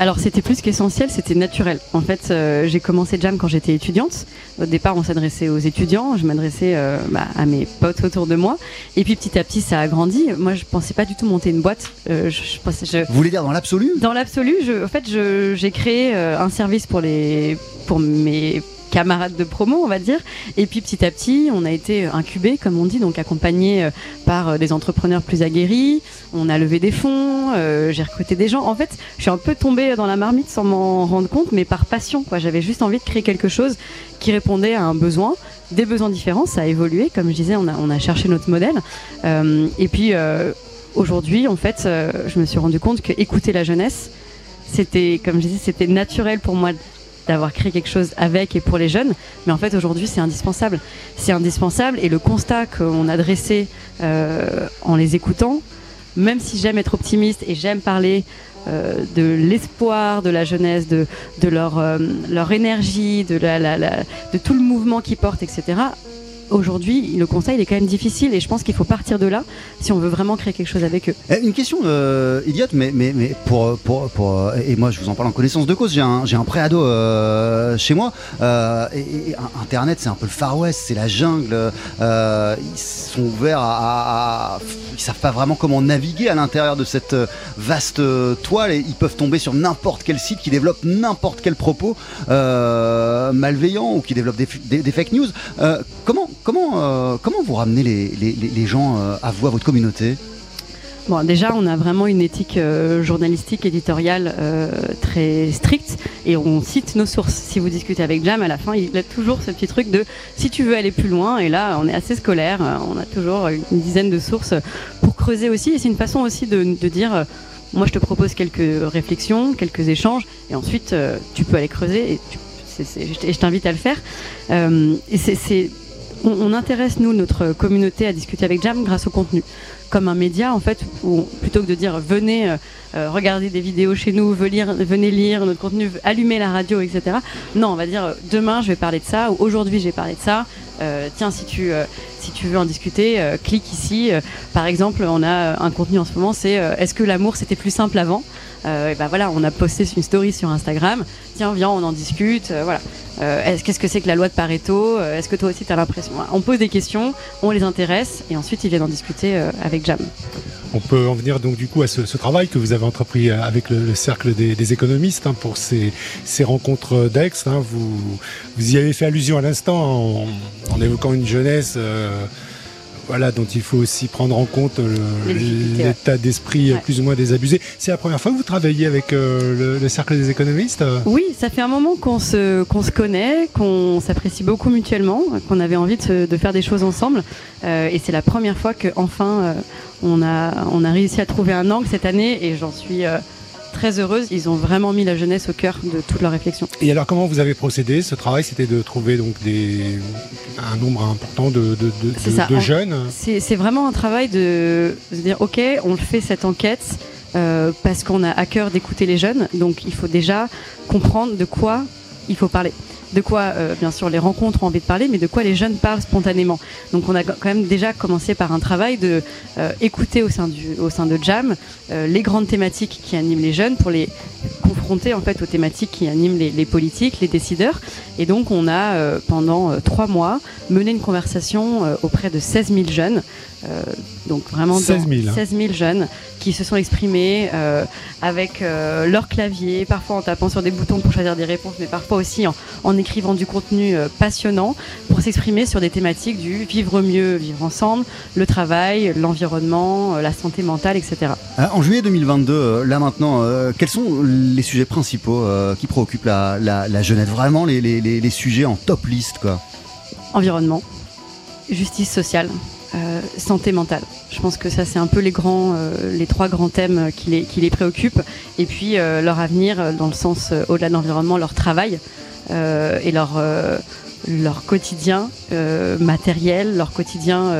Alors c'était plus qu'essentiel c'était naturel. En fait euh, j'ai commencé Jam quand j'étais étudiante. Au départ on s'adressait aux étudiants je m'adressais euh, bah, à mes potes autour de moi. Et puis petit à petit ça a grandi. Moi je pensais pas du tout monter une boîte. Euh, je, je pensais je, Vous voulez dire dans l'absolu? Dans l'absolu, en fait, j'ai créé un service pour les, pour mes camarades de promo, on va dire. Et puis petit à petit, on a été incubé, comme on dit, donc accompagné euh, par euh, des entrepreneurs plus aguerris. On a levé des fonds, euh, j'ai recruté des gens. En fait, je suis un peu tombée dans la marmite sans m'en rendre compte, mais par passion. Quoi, j'avais juste envie de créer quelque chose qui répondait à un besoin, des besoins différents. Ça a évolué, comme je disais, on a, cherché notre modèle. Et puis aujourd'hui, en fait, je me suis rendu compte que écouter la jeunesse, c'était, comme je disais, c'était naturel pour moi d'avoir créé quelque chose avec et pour les jeunes. Mais en fait, aujourd'hui, c'est indispensable. C'est indispensable. Et le constat qu'on a dressé euh, en les écoutant, même si j'aime être optimiste et j'aime parler euh, de l'espoir de la jeunesse, de, de leur, euh, leur énergie, de, la, de tout le mouvement qu'ils portent, etc. Aujourd'hui, le conseil il est quand même difficile et je pense qu'il faut partir de là si on veut vraiment créer quelque chose avec eux. Eh, Une question euh, idiote, mais, mais, mais pour, pour, pour, euh, et moi je vous en parle en connaissance de cause, j'ai un, un préado euh, chez moi, euh, et, et Internet c'est un peu le Far West, c'est la jungle, ils sont ouverts à, à- à- Ils savent pas vraiment comment naviguer à l'intérieur de cette vaste toile, et ils peuvent tomber sur n'importe quel site qui développe n'importe quel propos malveillant ou qui développe des, des- fake news. Comment, comment, euh, comment vous ramenez les, les, les- gens euh, à vous, à votre communauté? Bon, déjà, on a vraiment une éthique euh, journalistique, éditoriale très stricte et on cite nos sources. Si vous discutez avec Jam, à la fin, il a toujours ce petit truc de si tu veux aller plus loin. Et là, on est assez scolaire. On a toujours une dizaine de sources pour creuser aussi. Et c'est une façon aussi de, dire moi, je te propose quelques réflexions, quelques échanges, et ensuite, tu peux aller creuser et, je t'invite à le faire. On, intéresse nous notre communauté à discuter avec Jam grâce au contenu. comme un média en fait, où plutôt que de dire venez regarder des vidéos chez nous, venez lire, venez lire notre contenu, allumer la radio, etc. Non, on va dire demain je vais parler de ça ou aujourd'hui je vais parler de ça. tiens, si tu, si tu veux en discuter, clique ici. par exemple, on a un contenu en ce moment, c'est est-ce que l'amour c'était plus simple avant? Et ben voilà, on a posté une story sur Instagram. Tiens, viens, on en discute. voilà. Euh, qu'est-ce que c'est que la loi de Pareto euh, Est-ce que toi aussi tu as l'impression On pose des questions, on les intéresse et ensuite ils viennent en discuter euh, avec Jam. On peut en venir donc du coup à ce, travail que vous avez entrepris avec le, cercle des, économistes hein, pour ces, rencontres d'Aix. Hein. vous, vous y avez fait allusion à l'instant en, évoquant une jeunesse voilà, dont il faut aussi prendre en compte euh, l'état d'esprit plus ou moins désabusé. C'est la première fois que vous travaillez avec euh, le, cercle des économistes Oui, ça fait un moment qu'on se, qu'on se connaît, qu'on s'apprécie beaucoup mutuellement, qu'on avait envie de, faire des choses ensemble. Euh, et c'est la première fois qu'enfin on, a, on a réussi à trouver un angle cette année et j'en suis très heureuse. Ils ont vraiment mis la jeunesse au cœur de toute leur réflexion. Et alors, comment vous avez procédé Ce travail, c'était de trouver donc des, un nombre important de, de, jeunes C'est vraiment un travail de, se dire, OK, on fait cette enquête. Euh, parce qu'on a à cœur d'écouter les jeunes, donc il faut déjà comprendre de quoi il faut parler de quoi, euh, bien sûr, les rencontres ont envie de parler, mais de quoi les jeunes parlent spontanément. Donc, on a quand même déjà commencé par un travail de euh, écouter au sein de Jam euh, les grandes thématiques qui animent les jeunes pour les confronter en fait aux thématiques qui animent les, les politiques, les décideurs. Et donc, on a pendant trois mois mené une conversation auprès de 16 000 jeunes euh, donc vraiment 16 000. 16 000 jeunes qui se sont exprimés euh, avec euh, leur clavier, parfois en tapant sur des boutons pour choisir des réponses, mais parfois aussi en, écrivant du contenu passionnant pour s'exprimer sur des thématiques du vivre mieux, vivre ensemble, le travail, l'environnement, la santé mentale, etc. En juillet 2022, là maintenant, quels sont les sujets principaux qui préoccupent la, jeunesse? Vraiment les, les sujets en top liste quoi. Environnement, justice sociale, euh, santé mentale. Je pense que ça c'est un peu les grands, euh, les trois grands thèmes qui les, qui les préoccupent. Et puis euh, leur avenir dans le sens au-delà de l'environnement, leur travail et leur leur quotidien matériel, leur quotidien.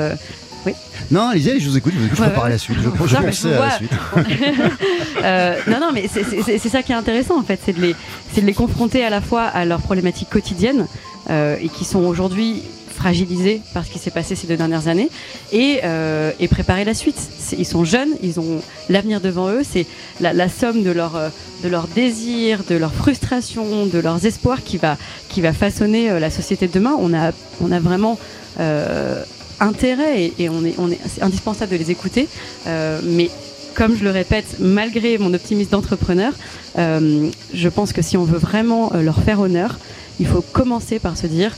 oui. Non, allez-y, je vous écoute, je, vous préparer la suite. Je, je pensais à la suite. non, non, mais c'est ça qui est intéressant en fait, c'est de les, de les confronter à la fois à leurs problématiques quotidiennes et qui sont aujourd'hui fragilisés par ce qui s'est passé ces deux dernières années et, euh, et préparer la suite. Ils sont jeunes, ils ont l'avenir devant eux, c'est la, somme de leur, de leurs désirs, de leurs frustrations, de leurs espoirs qui va, qui va façonner euh, la société de demain. On a, on a vraiment euh, intérêt et, on est, on est, c'est indispensable de les écouter, mais comme je le répète, malgré mon optimisme d'entrepreneur, je pense que si on veut vraiment leur faire honneur, il faut commencer par se dire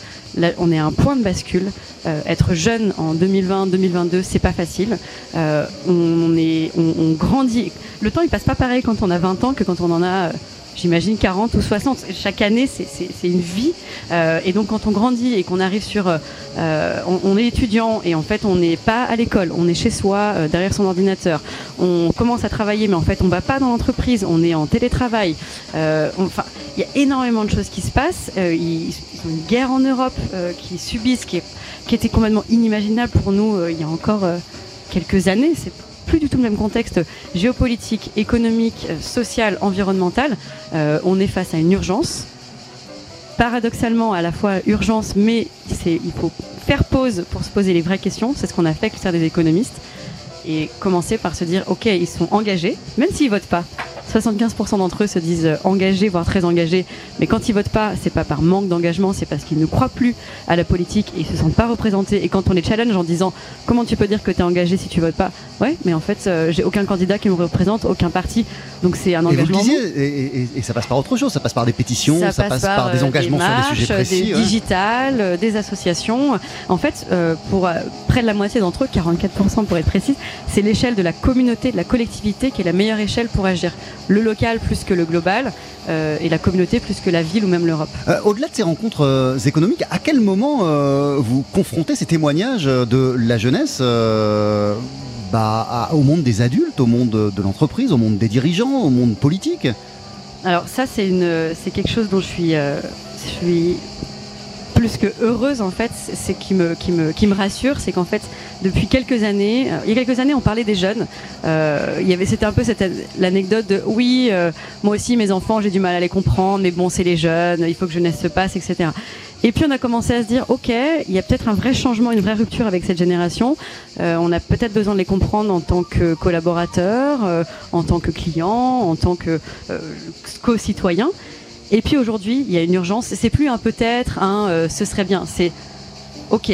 on est à un point de bascule. Euh, être jeune en 2020-2022, c'est pas facile. Euh, on, est, on, grandit. Le temps, il passe pas pareil quand on a 20 ans que quand on en a euh, j'imagine 40 ou 60. Chaque année, c'est une vie. Euh, et donc, quand on grandit et qu'on arrive sur, euh, on, est étudiant et en fait, on n'est pas à l'école, on est chez soi, euh, derrière son ordinateur. On commence à travailler, mais en fait, on va pas dans l'entreprise, on est en télétravail. enfin, il y a énormément de choses qui se passent. ils, ils ont une guerre en Europe qui subissent, qui, qui était complètement inimaginable pour nous il y a encore quelques années. C'est plus du tout le même contexte géopolitique, économique, social, environnemental. Euh, on est face à une urgence. Paradoxalement, à la fois urgence, mais il faut faire pause pour se poser les vraies questions. C'est ce qu'on a fait avec le des économistes. Et commencer par se dire, OK, ils sont engagés, même s'ils votent pas. 75% d'entre eux se disent euh, engagés, voire très engagés. Mais quand ils votent pas, c'est pas par manque d'engagement, c'est parce qu'ils ne croient plus à la politique et ils se sentent pas représentés. Et quand on les challenge en disant comment tu peux dire que tu es engagé si tu votes pas? Ouais, mais en fait, euh, j'ai aucun candidat qui me représente, aucun parti. Donc c'est un engagement. Et, et, ça passe par autre chose, ça passe par des pétitions, ça, passe, par, des euh, engagements sur des sujets précis. Des digitales, des associations. En fait, pour près de la moitié d'entre eux, 44% pour être précis, c'est l'échelle de la communauté, de la collectivité qui est la meilleure échelle pour agir le local plus que le global euh, et la communauté plus que la ville ou même l'Europe. Euh, au-delà de ces rencontres euh, économiques, à quel moment vous confrontez ces témoignages de la jeunesse bah, au monde des adultes, au monde de l'entreprise, au monde des dirigeants, au monde politique? Alors ça, c'est quelque chose dont je suis, je suis plus que heureuse en fait, c'est qui me, qui me, rassure, c'est qu'en fait depuis quelques années, euh, il y a quelques années on parlait des jeunes, euh, il y avait c'était un peu cette l'anecdote de oui moi aussi mes enfants j'ai du mal à les comprendre, mais bon c'est les jeunes, il faut que jeunesse se passe etc. Et puis on a commencé à se dire, ok, il y a peut-être un vrai changement, une vraie rupture avec cette génération. on a peut-être besoin de les comprendre en tant que collaborateurs, en tant que clients, en tant que co-citoyens. Et puis aujourd'hui, il y a une urgence. C'est plus un peut-être, un euh, ce serait bien. C'est ok.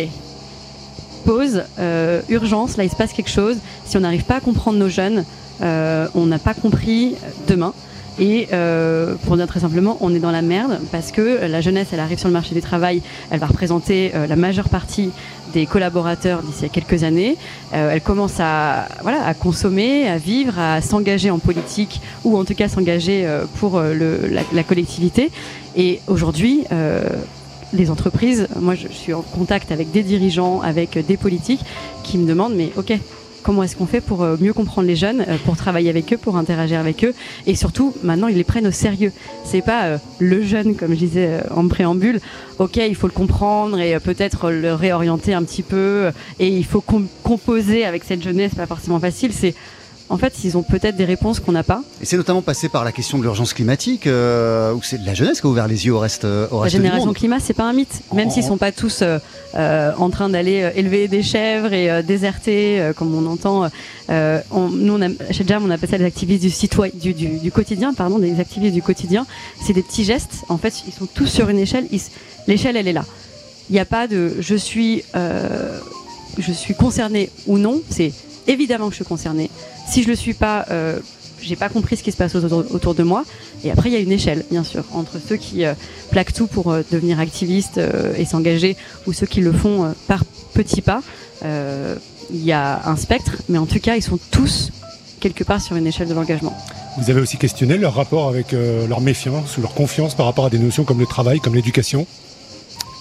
Pause, euh, urgence. Là, il se passe quelque chose. Si on n'arrive pas à comprendre nos jeunes, euh, on n'a pas compris demain. Et pour dire très simplement, on est dans la merde parce que la jeunesse, elle arrive sur le marché du travail, elle va représenter la majeure partie des collaborateurs d'ici à quelques années. Euh, elle commence à, consommer, à vivre, à s'engager en politique ou en tout cas s'engager euh, pour euh, la, collectivité. Et aujourd'hui, euh, les entreprises, moi je suis en contact avec des dirigeants, avec des politiques qui me demandent, mais ok, comment est-ce qu'on fait pour euh, mieux comprendre les jeunes, euh, pour travailler avec eux, pour interagir avec eux, et surtout maintenant ils les prennent au sérieux. C'est pas euh, le jeune comme je disais en préambule. Ok, il faut le comprendre et peut-être le réorienter un petit peu, et il faut composer avec cette jeunesse, pas forcément facile. C'est en fait, ils ont peut-être des réponses qu'on n'a pas. Et c'est notamment passé par la question de l'urgence climatique, euh, où c'est la jeunesse qui a ouvert les yeux au reste, au reste La génération climat, c'est pas un mythe, même oh. s'ils sont pas tous euh, euh, en train d'aller euh, élever des chèvres et euh, déserter, euh, comme on entend. On, nous, on a, chez Jam, on appelle ça des activistes du, citoyen, du, du, du quotidien, pardon, des activistes du quotidien. C'est des petits gestes. En fait, ils sont tous sur une échelle. L'échelle, elle est là. Il n'y a pas de je suis, je suis concerné ou non. C'est évidemment que je suis concerné. Si je le suis pas, euh, j'ai pas compris ce qui se passe autour, autour, de moi. Et après, il y a une échelle, bien sûr, entre ceux qui euh, plaquent tout pour euh, devenir activistes euh, et s'engager, ou ceux qui le font par petits pas. Il y a un spectre, mais en tout cas, ils sont tous quelque part sur une échelle de l'engagement. Vous avez aussi questionné leur rapport avec leur méfiance ou leur confiance par rapport à des notions comme le travail, comme l'éducation?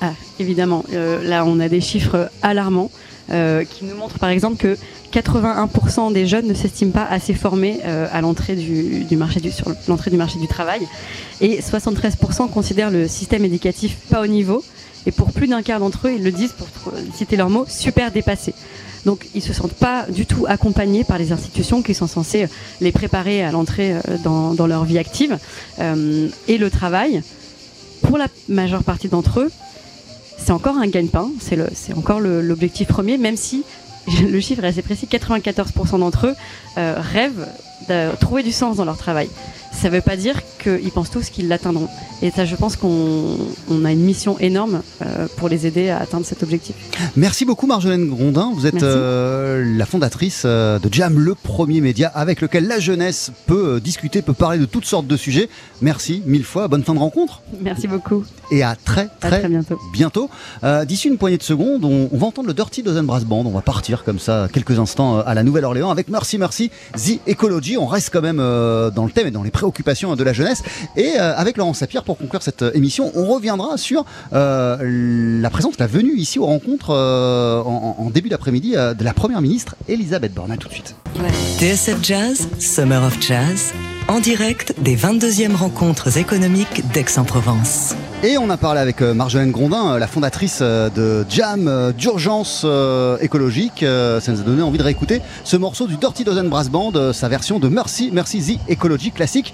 Ah, Évidemment, là, on a des chiffres alarmants. Euh, qui nous montre par exemple que 81% des jeunes ne s'estiment pas assez formés euh, à l'entrée du, marché du, sur l'entrée du marché du travail. Et 73% considèrent le système éducatif pas au niveau. Et pour plus d'un quart d'entre eux ils le disent pour citer leurs mots super dépassé. Donc ils se sentent pas du tout accompagnés par les institutions qui sont censées les préparer à l'entrée euh, dans, leur vie active. Et le travail pour la majeure partie d'entre eux c'est encore un gagne-pain, c'est encore l'objectif premier, même si le chiffre est assez précis, 94% d'entre eux euh, rêvent de trouver du sens dans leur travail ça ne veut pas dire qu'ils pensent tous qu'ils l'atteindront. Et ça, je pense qu'on on a une mission énorme euh, pour les aider à atteindre cet objectif. Merci beaucoup Marjolaine Grondin. Vous êtes euh, la fondatrice euh, de Jam, le premier média avec lequel la jeunesse peut discuter, peut parler de toutes sortes de sujets. Merci mille fois. Bonne fin de rencontre. Merci beaucoup. Et à très très, à très bientôt. bientôt. Euh, D'ici une poignée de secondes, on, on, va entendre le Dirty Dozen Brass Band. On va partir comme ça quelques instants à la Nouvelle-Orléans avec Merci Merci The Ecology. On reste quand même dans le thème et dans les préoccupations de la jeunesse. Et euh, avec Laurent Sapir, pour conclure cette euh, émission, on reviendra sur euh, la présence, la venue ici aux rencontres euh, en, en, début d'après-midi de la Première ministre Elisabeth Borne. À tout de suite. Ouais. TSF Jazz, Summer of Jazz, en direct des 22e rencontres économiques d'Aix-en-Provence. Et on a parlé avec Marjolaine Grondin, la fondatrice de Jam d'urgence écologique. Ça nous a donné envie de réécouter ce morceau du Dirty Dozen Brass Band, sa version de Mercy, Mercy The Ecology classique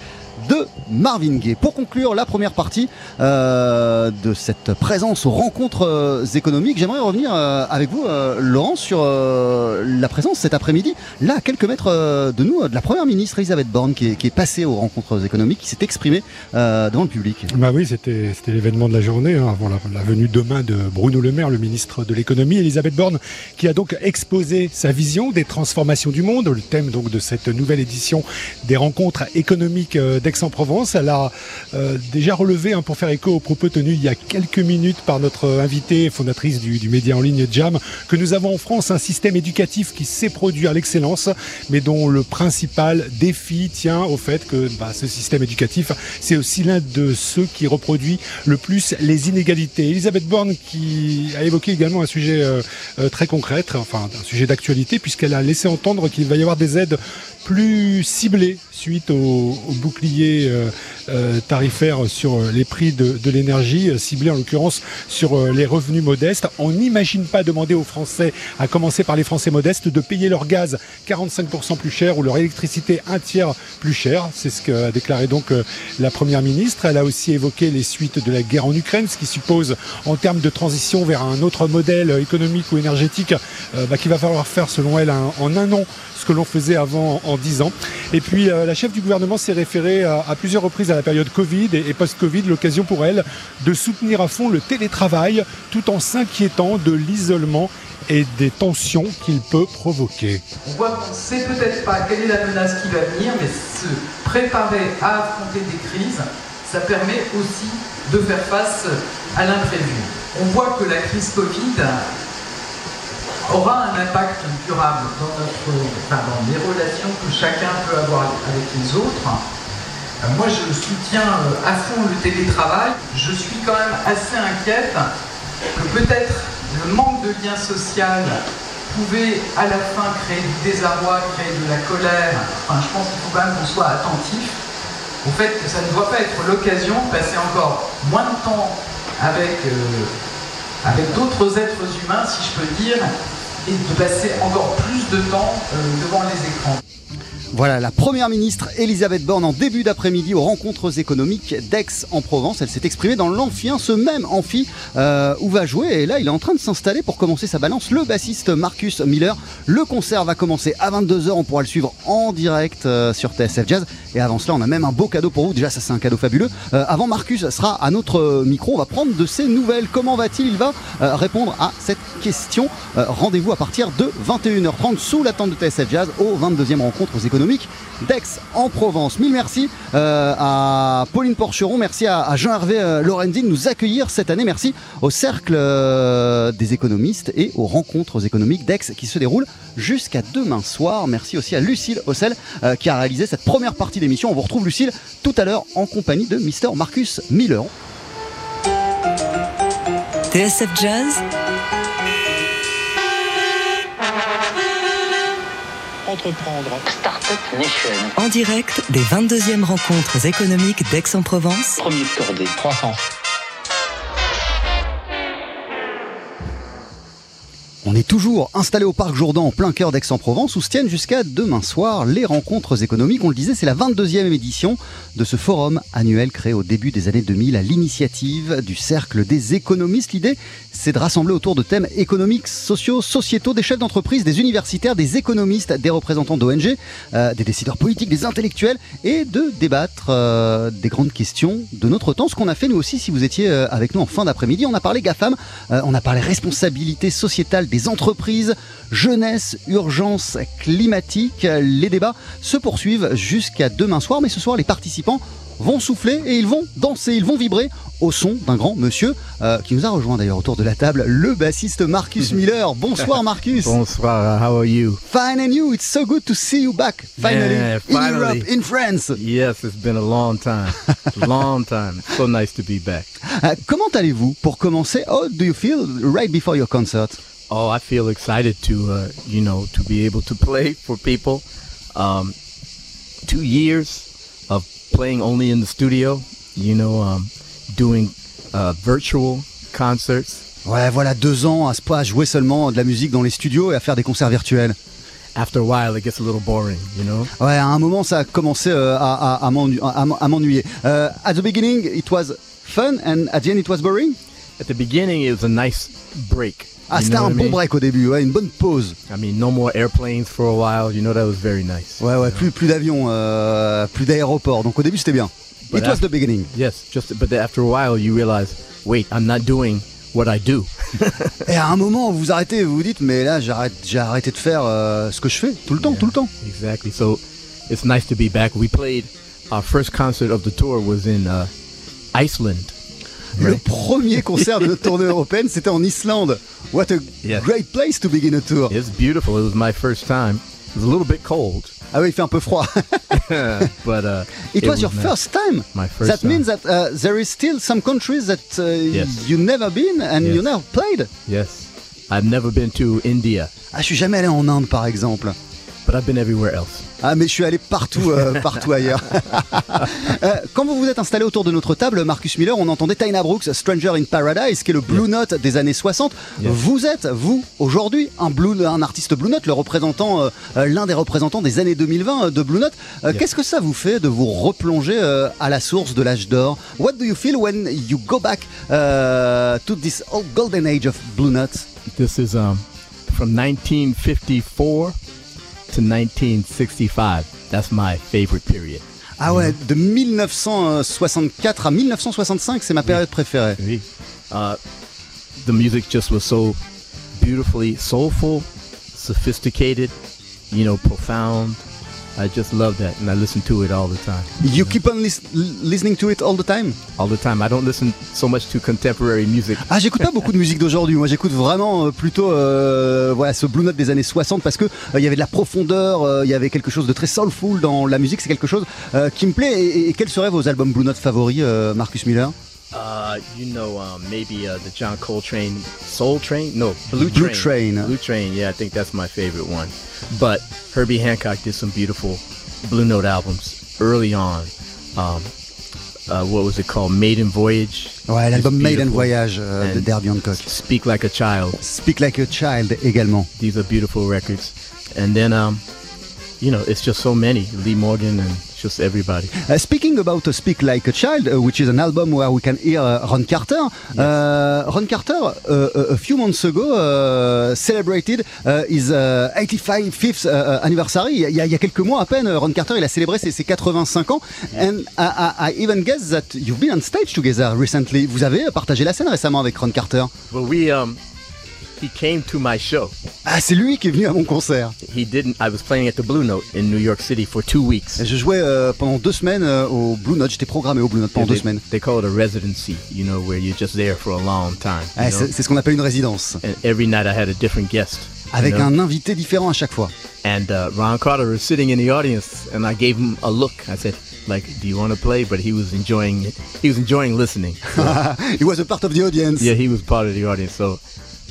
de Marvin Gaye. Pour conclure la première partie euh, de cette présence aux rencontres euh, économiques, j'aimerais revenir euh, avec vous, Laurent, sur la présence cet après-midi, là, à quelques mètres de nous, de la première ministre Elisabeth Borne, qui est, passée aux rencontres économiques, qui s'est exprimée devant le public. Bah oui, c'était l'événement de la journée, hein, avant la, venue demain de Bruno Le Maire, le ministre de l'économie, Elisabeth Borne, qui a donc exposé sa vision des transformations du monde, le thème donc de cette nouvelle édition des rencontres économiques d'Aix-en-Provence. Elle a euh, déjà relevé, hein, pour faire écho aux propos tenus il y a quelques minutes par notre invitée, fondatrice du, média en ligne Jam, que nous avons en France un système éducatif qui sait produire l'excellence, mais dont le principal défi tient au fait que bah, ce système éducatif, c'est aussi l'un de ceux qui reproduit le plus les inégalités. Elisabeth Borne qui a évoqué également un sujet euh, euh, très concret, enfin un sujet d'actualité, puisqu'elle a laissé entendre qu'il va y avoir des aides plus ciblée suite au, au bouclier euh, euh, tarifaire sur les prix de, l'énergie, euh, ciblé en l'occurrence sur euh, les revenus modestes. On n'imagine pas demander aux Français, à commencer par les Français modestes, de payer leur gaz 45% plus cher ou leur électricité un tiers plus cher. C'est ce qu'a déclaré donc euh, la Première ministre. Elle a aussi évoqué les suites de la guerre en Ukraine, ce qui suppose en termes de transition vers un autre modèle économique ou énergétique euh, bah, qu'il va falloir faire selon elle en un an ce que l'on faisait avant en dix ans. Et puis euh, la chef du gouvernement s'est référée à, plusieurs reprises à la période Covid et, et post-Covid, l'occasion pour elle de soutenir à fond le télétravail tout en s'inquiétant de l'isolement et des tensions qu'il peut provoquer. On voit qu'on ne sait peut-être pas quelle est la menace qui va venir, mais se préparer à affronter des crises, ça permet aussi de faire face à l'imprévu. On voit que la crise Covid aura un impact durable dans, notre, enfin, dans les relations que chacun peut avoir avec les autres. Euh, Moi, je soutiens euh, à fond le télétravail. Je suis quand même assez inquiète que peut-être le manque de lien social pouvait à la fin créer du désarroi, créer de la colère. Enfin, je pense qu'il faut quand même qu'on soit attentif au fait que ça ne doit pas être l'occasion de passer encore moins de temps avec, euh, avec d'autres êtres humains, si je peux dire, et de passer encore plus de temps euh, devant les écrans. Voilà la première ministre Elisabeth Borne en début d'après-midi aux rencontres économiques d'Aix-en-Provence. Elle s'est exprimée dans l'amphien, ce même amphi euh, où va jouer. Et là, il est en train de s'installer pour commencer sa balance. Le bassiste Marcus Miller. Le concert va commencer à 22h. On pourra le suivre en direct euh, sur TSF Jazz. Et avant cela, on a même un beau cadeau pour vous. Déjà, ça c'est un cadeau fabuleux. Euh, avant, Marcus sera à notre micro. On va prendre de ses nouvelles. Comment va-t-il? Il va répondre à cette question. Rendez-vous à partir de 21h30 sous la tente de TSF Jazz aux 22e rencontres d'Aix-en-Provence. Mille merci euh, à Pauline Porcheron, merci à, Jean-Hervé euh, Lorenzi de nous accueillir cette année. Merci au Cercle euh, des économistes et aux rencontres économiques d'Aix qui se déroulent jusqu'à demain soir. Merci aussi à Lucille Ossel qui a réalisé cette première partie d'émission. On vous retrouve Lucille tout à l'heure en compagnie de Mister Marcus Miller. TSF Jazz, Entreprendre. Startup Nation. en direct des 22e rencontres économiques d'Aix-en-Provence. Premier cordée. Croissance. On est toujours installé au Parc Jourdan en plein cœur d'Aix-en-Provence où se tiennent jusqu'à demain soir les rencontres économiques. On le disait, c'est la 22e édition de ce forum annuel créé au début des années 2000 à l'initiative du Cercle des économistes. L'idée, c'est de rassembler autour de thèmes économiques, sociaux, sociétaux, des chefs d'entreprise, des universitaires, des économistes, des représentants d'ONG, euh, des décideurs politiques, des intellectuels et de débattre euh, des grandes questions de notre temps. Ce qu'on a fait nous aussi, si vous étiez euh, avec nous en fin d'après-midi, on a parlé GAFAM, on a parlé responsabilité sociétale des entreprises, jeunesse, urgence climatique. Les débats se poursuivent jusqu'à demain soir, mais ce soir, les participants vont souffler et ils vont danser, ils vont vibrer au son d'un grand monsieur euh, qui nous a rejoint d'ailleurs autour de la table, le bassiste Marcus Miller. Bonsoir Marcus. Bonsoir, how are you? Fine and you, it's so good to see you back finally Yeah, in. Europe, in France. Yes, it's been a long time. long time. So nice to be back. Euh, comment allez-vous pour commencer? How do you feel right before your concert? Oh, I feel excited to, uh, you know, to be able to play for people. Um, two years of playing only in the studio, you know, um, doing uh, virtual concerts. Ouais, voilà, deux ans à, à jouer seulement de la musique dans les studios et à faire des concerts virtuels. After a while, it gets a little boring, you know? Ouais, à un moment, ça a commencé euh, à, à- à m'ennu- à- à m'ennuyer. Euh, at the beginning, it was fun, and at the end, it was boring? At the beginning, it was a nice break. Ah, c'était un bon break au début, ouais, une bonne pause. I mean, no more airplanes for a while. You know, that was very nice. Ouais, ouais, plus, plus d'avions, euh, plus d'aéroports. Donc au début, c'était bien. But It was after- the beginning. Yes, just but after a while, you realize, wait, I'm not doing what I do. Et à un moment, vous vous arrêtez, vous vous dites, mais là, j'arrête, j'ai arrêté de faire euh, ce que je fais tout le temps, tout le temps. Exactly. So it's nice to be back. We played our first concert of the tour was in uh, Iceland. Le premier concert de notre tournée européenne, c'était en Islande. What a Yes. great place to begin a tour. It's beautiful. It was my first time. It was a little bit cold, Ah oui, il fait un peu froid. but uh, It was your nice. first time. My first That time. means that uh, there is still some countries that uh, Yes. you never been and you Yes. never played. Yes, I've never been to India. Ah, je suis jamais allé en Inde, par exemple. But I've been everywhere else. Ah mais je suis allé partout, euh, partout ailleurs. Euh, quand vous vous êtes installé autour de notre table, Marcus Miller, on entendait Tina Brooks, Stranger in Paradise, qui est le Blue Note des années 60. Vous êtes, vous, aujourd'hui, un, blue, un artiste Blue Note, le représentant, euh, l'un des représentants des années 2020 euh, de Blue Note. Qu'est-ce que ça vous fait de vous replonger à la source de l'âge d'or? What do you feel when you go back uh, to this old golden age of Blue Note? This is um, from 1954 to 1965. That's my favorite period. Ah ouais, de 1964 à 1965, c'est ma période préférée. Oui. Uh, the music just was so beautifully soulful, sophisticated, you know, profound. I just love that, and I listen to it all the time. You keep on lis- listening to it all the time? All the time. I don't listen so much to contemporary music. Ah, j'écoute pas beaucoup de musique d'aujourd'hui. Moi, j'écoute vraiment euh, plutôt euh, voilà ce Blue Note des années 60 parce que euh, il y avait de la profondeur, euh, il y avait quelque chose de très soulful dans la musique. C'est quelque chose euh, qui me plaît. Et, et quels seraient vos albums Blue Note favoris, euh, Marcus Miller? Uh, you know, um, maybe uh, the John Coltrane Soul Train? No, Blue, Blue Train. Train. Blue Train, yeah, I think that's my favorite one. But Herbie Hancock did some beautiful Blue Note albums early on. Um, uh, what was it called? Maiden Voyage. Ouais, l'album Maiden. Voyage euh, de And Derby Hancock. Speak Like a Child. Speak Like a Child également. These are beautiful records. And then, um, you know, it's just so many. Lee Morgan and just everybody. Uh, speaking about uh, Speak Like a Child, uh, which is an album where we can hear uh, Ron Carter. Uh, Ron Carter, uh, a, few months ago, uh, celebrated uh, his uh, 85th uh, anniversary. Il y, a, il y a quelques mois à peine, Ron Carter, il a célébré ses, ses 85 ans. And I, I, I even guess that you've been on stage together recently. Vous avez partagé la scène récemment avec Ron Carter. Well, we, um, he came to my show. Ah, c'est lui qui est venu à mon concert. He didn't. I was playing at the Blue Note in New York City for two weeks. Je jouais euh, pendant deux semaines euh, au Blue Note. J'étais programmé au Blue Note pendant they, deux semaines. They call it a residency, you know, where you're just there for a long time. you Ah, c'est ce qu'on appelle une résidence. And every night I had a different guest. you Avec know? un invité différent à chaque fois. And uh, Ron Carter was sitting in the audience, and I gave him a look. I said, like, do you want to play? But he was enjoying it. He was enjoying listening. He was a part of the audience. yeah, he was part of the audience. So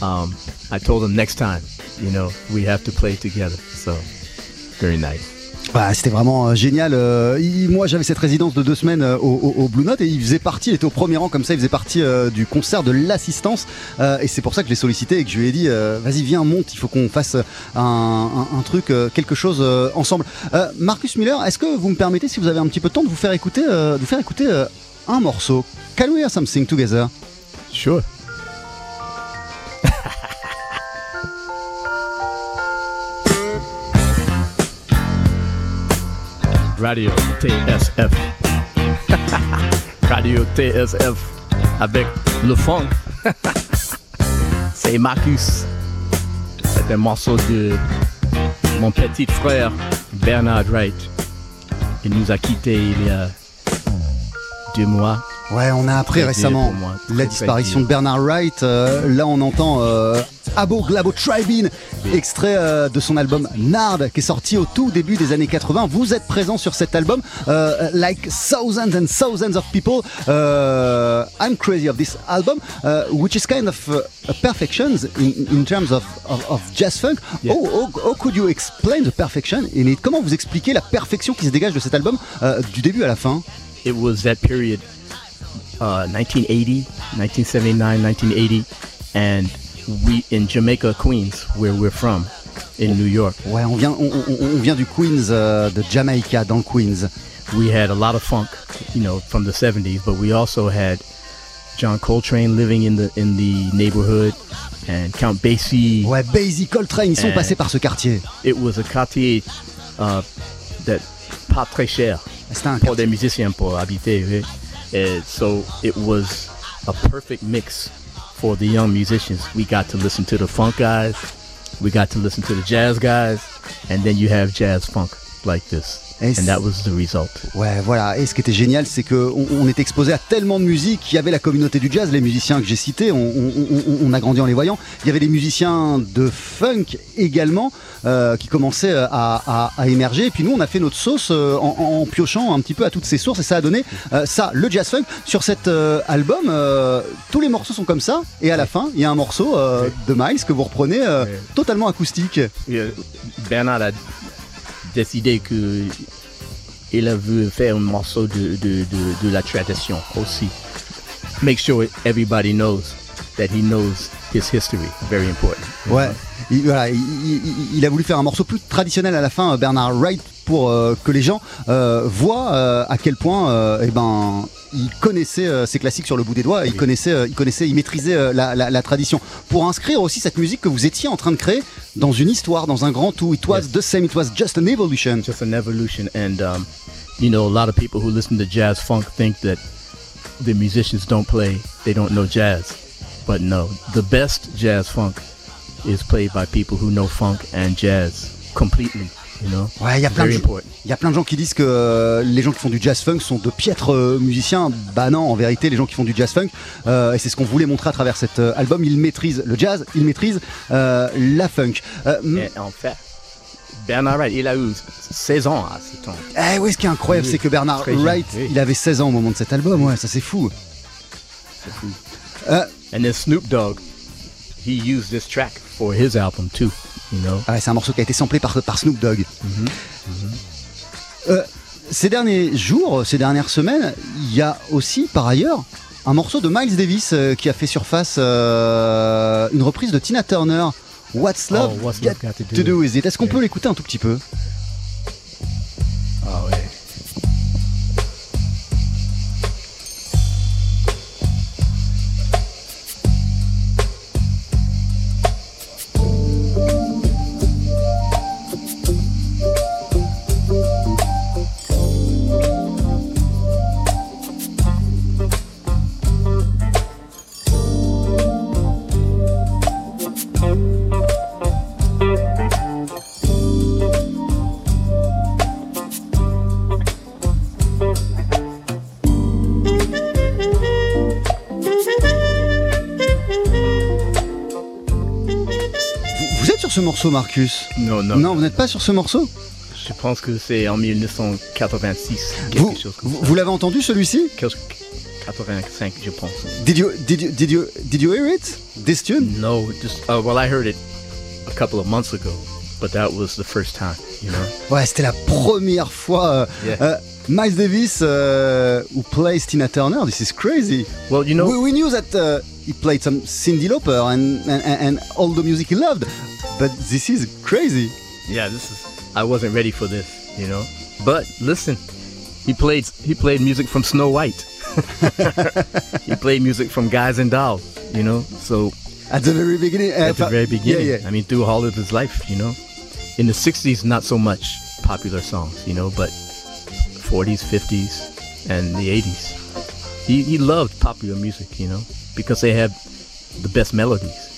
um, I told him next time, you know, we have to play together. So very nice. Bah, c'était vraiment euh, génial. Euh, il- moi, j'avais cette résidence de deux semaines euh, au, Blue Note et il faisait partie, il était au premier rang comme ça, il faisait partie euh, du concert de l'assistance. Euh, et c'est pour ça que je l'ai sollicité et que je lui ai dit, euh, vas-y, viens, monte, il faut qu'on fasse un, un- un truc, euh, quelque chose euh, ensemble. Euh, Marcus Miller, est-ce que vous me permettez, si vous avez un petit peu de temps, de vous faire écouter, euh, de vous faire écouter euh, un morceau? Can we hear something together? Sure. Radio TSF. Radio TSF avec le funk. C'est Marcus. C'est un morceau de mon petit frère Bernard Wright. Il nous a quittés il y a deux mois. Ouais, on a appris récemment la disparition de Bernard Wright. Euh, là, on entend euh, Abo Glabo Tribine, extrait euh, de son album Nard, qui est sorti au tout début des années 80. Vous êtes présent sur cet album, euh, like thousands and thousands of people. Euh, I'm crazy of this album, uh, which is kind of uh, a perfection in, in terms of, of, of jazz funk. Yeah. How, how- how could you explain the perfection in it? Comment vous expliquez la perfection qui se dégage de cet album du début à la fin? It was that period, uh, 1980, 1979, 1980, and we in Jamaica, Queens, where we're from, in New York. Ouais, on vient, on, on- on vient du Queens, euh, de Jamaica, dans le Queens. We had a lot of funk, you know, from the 70s, but we also had John Coltrane living in the in the neighborhood, and Count Basie. Ouais, Basie Coltrane, ils sont passés par ce quartier. It was a quartier uh, that pas très cher un pour des musiciens pour habiter. oui. And so it was a perfect mix for the young musicians. We got to listen to the funk guys, we got to listen to the jazz guys, and then you have jazz funk like this. Et And that was the result. Ouais, voilà. Et ce qui était génial, c'est qu'on on est exposé à tellement de musique. Il y avait la communauté du jazz, les musiciens que j'ai cités, on, on- on- on a grandi en les voyant. Il y avait les musiciens de funk également euh, qui commençaient à, à- à émerger. Et puis nous, on a fait notre sauce euh, en, en piochant un petit peu à toutes ces sources et ça a donné euh, ça, le jazz funk. Sur cet euh, album, euh, tous les morceaux sont comme ça. Et à la fin, il y a un morceau euh, de Miles que vous reprenez euh, totalement acoustique. Bernard décidé que il a voulu faire un morceau de, de, de, la tradition aussi. Make sure everybody knows that he knows his history. Very important. Ouais, il, voilà, il, il- il a voulu faire un morceau plus traditionnel à la fin, euh, Bernard Wright, pour euh, que les gens euh, voient euh, à quel point euh, eh ben, il connaissait euh, ses classiques sur le bout des doigts, il connaissait, il connaissait, il maîtrisait la, la- la tradition. Pour inscrire aussi cette musique que vous étiez en train de créer dans une histoire, dans un grand tout. It was the same, it was just an evolution. Just an evolution. And, um, you know, a lot of people who listen to jazz funk think that the musicians don't play, they don't know jazz. But no, the best jazz funk is played by people who know funk and jazz completely, you know? Ouais, il y a plein de gens- important. Il y a plein de gens qui disent que euh, les gens qui font du jazz funk sont de piètres euh, musiciens. Bah non, en vérité, les gens qui font du jazz funk, euh, et c'est ce qu'on voulait montrer à travers cet euh, album, ils maîtrisent le jazz, ils maîtrisent euh, la funk. Euh, Et en fait, Bernard Wright, il a eu 16 ans à ce temps. eh oui, ce qui est incroyable, Oui, c'est que Bernard Wright, oui. il avait 16 ans au moment de cet album, ouais, ça c'est fou. C'est fou. Euh, And then Snoop Dogg, he used this track for his album too, ah c'est un morceau qui a été samplé par, par Snoop Dogg. Euh, ces derniers jours, ces dernières semaines, il y a aussi, par ailleurs, un morceau de Miles Davis euh, qui a fait surface, euh, une reprise de Tina Turner. What's Love, Oh, What's Love Got to Do to Do With With It? Est-ce qu'on peut l'écouter un tout petit peu? Morceau, Marcus Non, non. Non, vous n'êtes pas sur ce morceau Je pense que c'est en 1986, quelque Vous, chose comme vous, ça. vous l'avez entendu celui-ci Quelque- 85, je pense. did you, did, you, did, you, did you hear it This tune No, just uh, well, I heard it a couple of months ago, but that was the first time, you know? Ouais, c'était la première fois. euh, Yeah. euh, Miles Davis, uh, who plays Tina Turner, this is crazy. Well, you know, we, we knew that uh, he played some Cindy Lauper and, and, and all the music he loved, but this is crazy. yeah, this is. I wasn't ready for this, you know. But listen, he played he played music from Snow White. he played music from Guys and Dolls, you know. So At the very beginning. uh, at the very beginning, Yeah, yeah. I mean, through all of his life, you know. In the '60s, not so much popular songs, you know, but 40s, 50s, and the 80s, he, he loved popular music, you know, because they had the best melodies.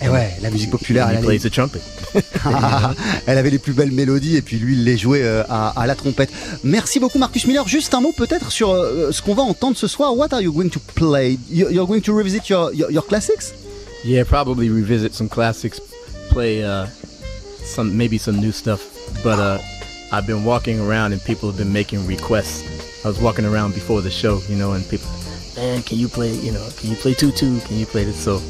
Et ouais, la musique populaire, elle, trumpet. elle avait les plus belles mélodies et puis lui il les jouait euh, à, à la trompette. Merci beaucoup Marcus Miller. Juste un mot peut-être sur euh, ce qu'on va entendre ce soir. What are you going to play? You- You're going to revisit your, your, your classics? Yeah, probably revisit some classics, play uh, some maybe some new stuff. But uh, I've been walking around and people have been making requests. I was walking around before the show, you know, and people, man, can you play, you know, can you play tutu? Can you play this? So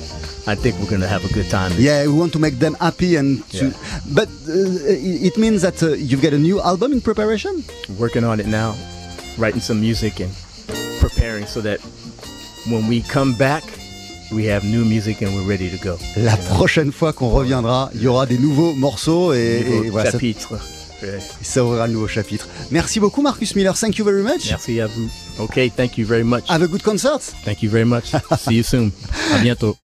I think we're gonna have a good time. Yeah, we want to make them happy and to, Yeah. but uh, it means that uh, you've got a new album in preparation? Working on it now, writing some music and preparing so that when we come back, we have new music and we're ready to go. La prochaine fois qu'on reviendra, il y aura des nouveaux morceaux et, Nouveau et voilà, ça, chapitre. Ouais. ça ouvrira le nouveau chapitre. Merci beaucoup Marcus Miller. Thank you very much. Merci à vous. Okay, thank you very much. Have a good concert. Thank you very much. See you soon. À bientôt.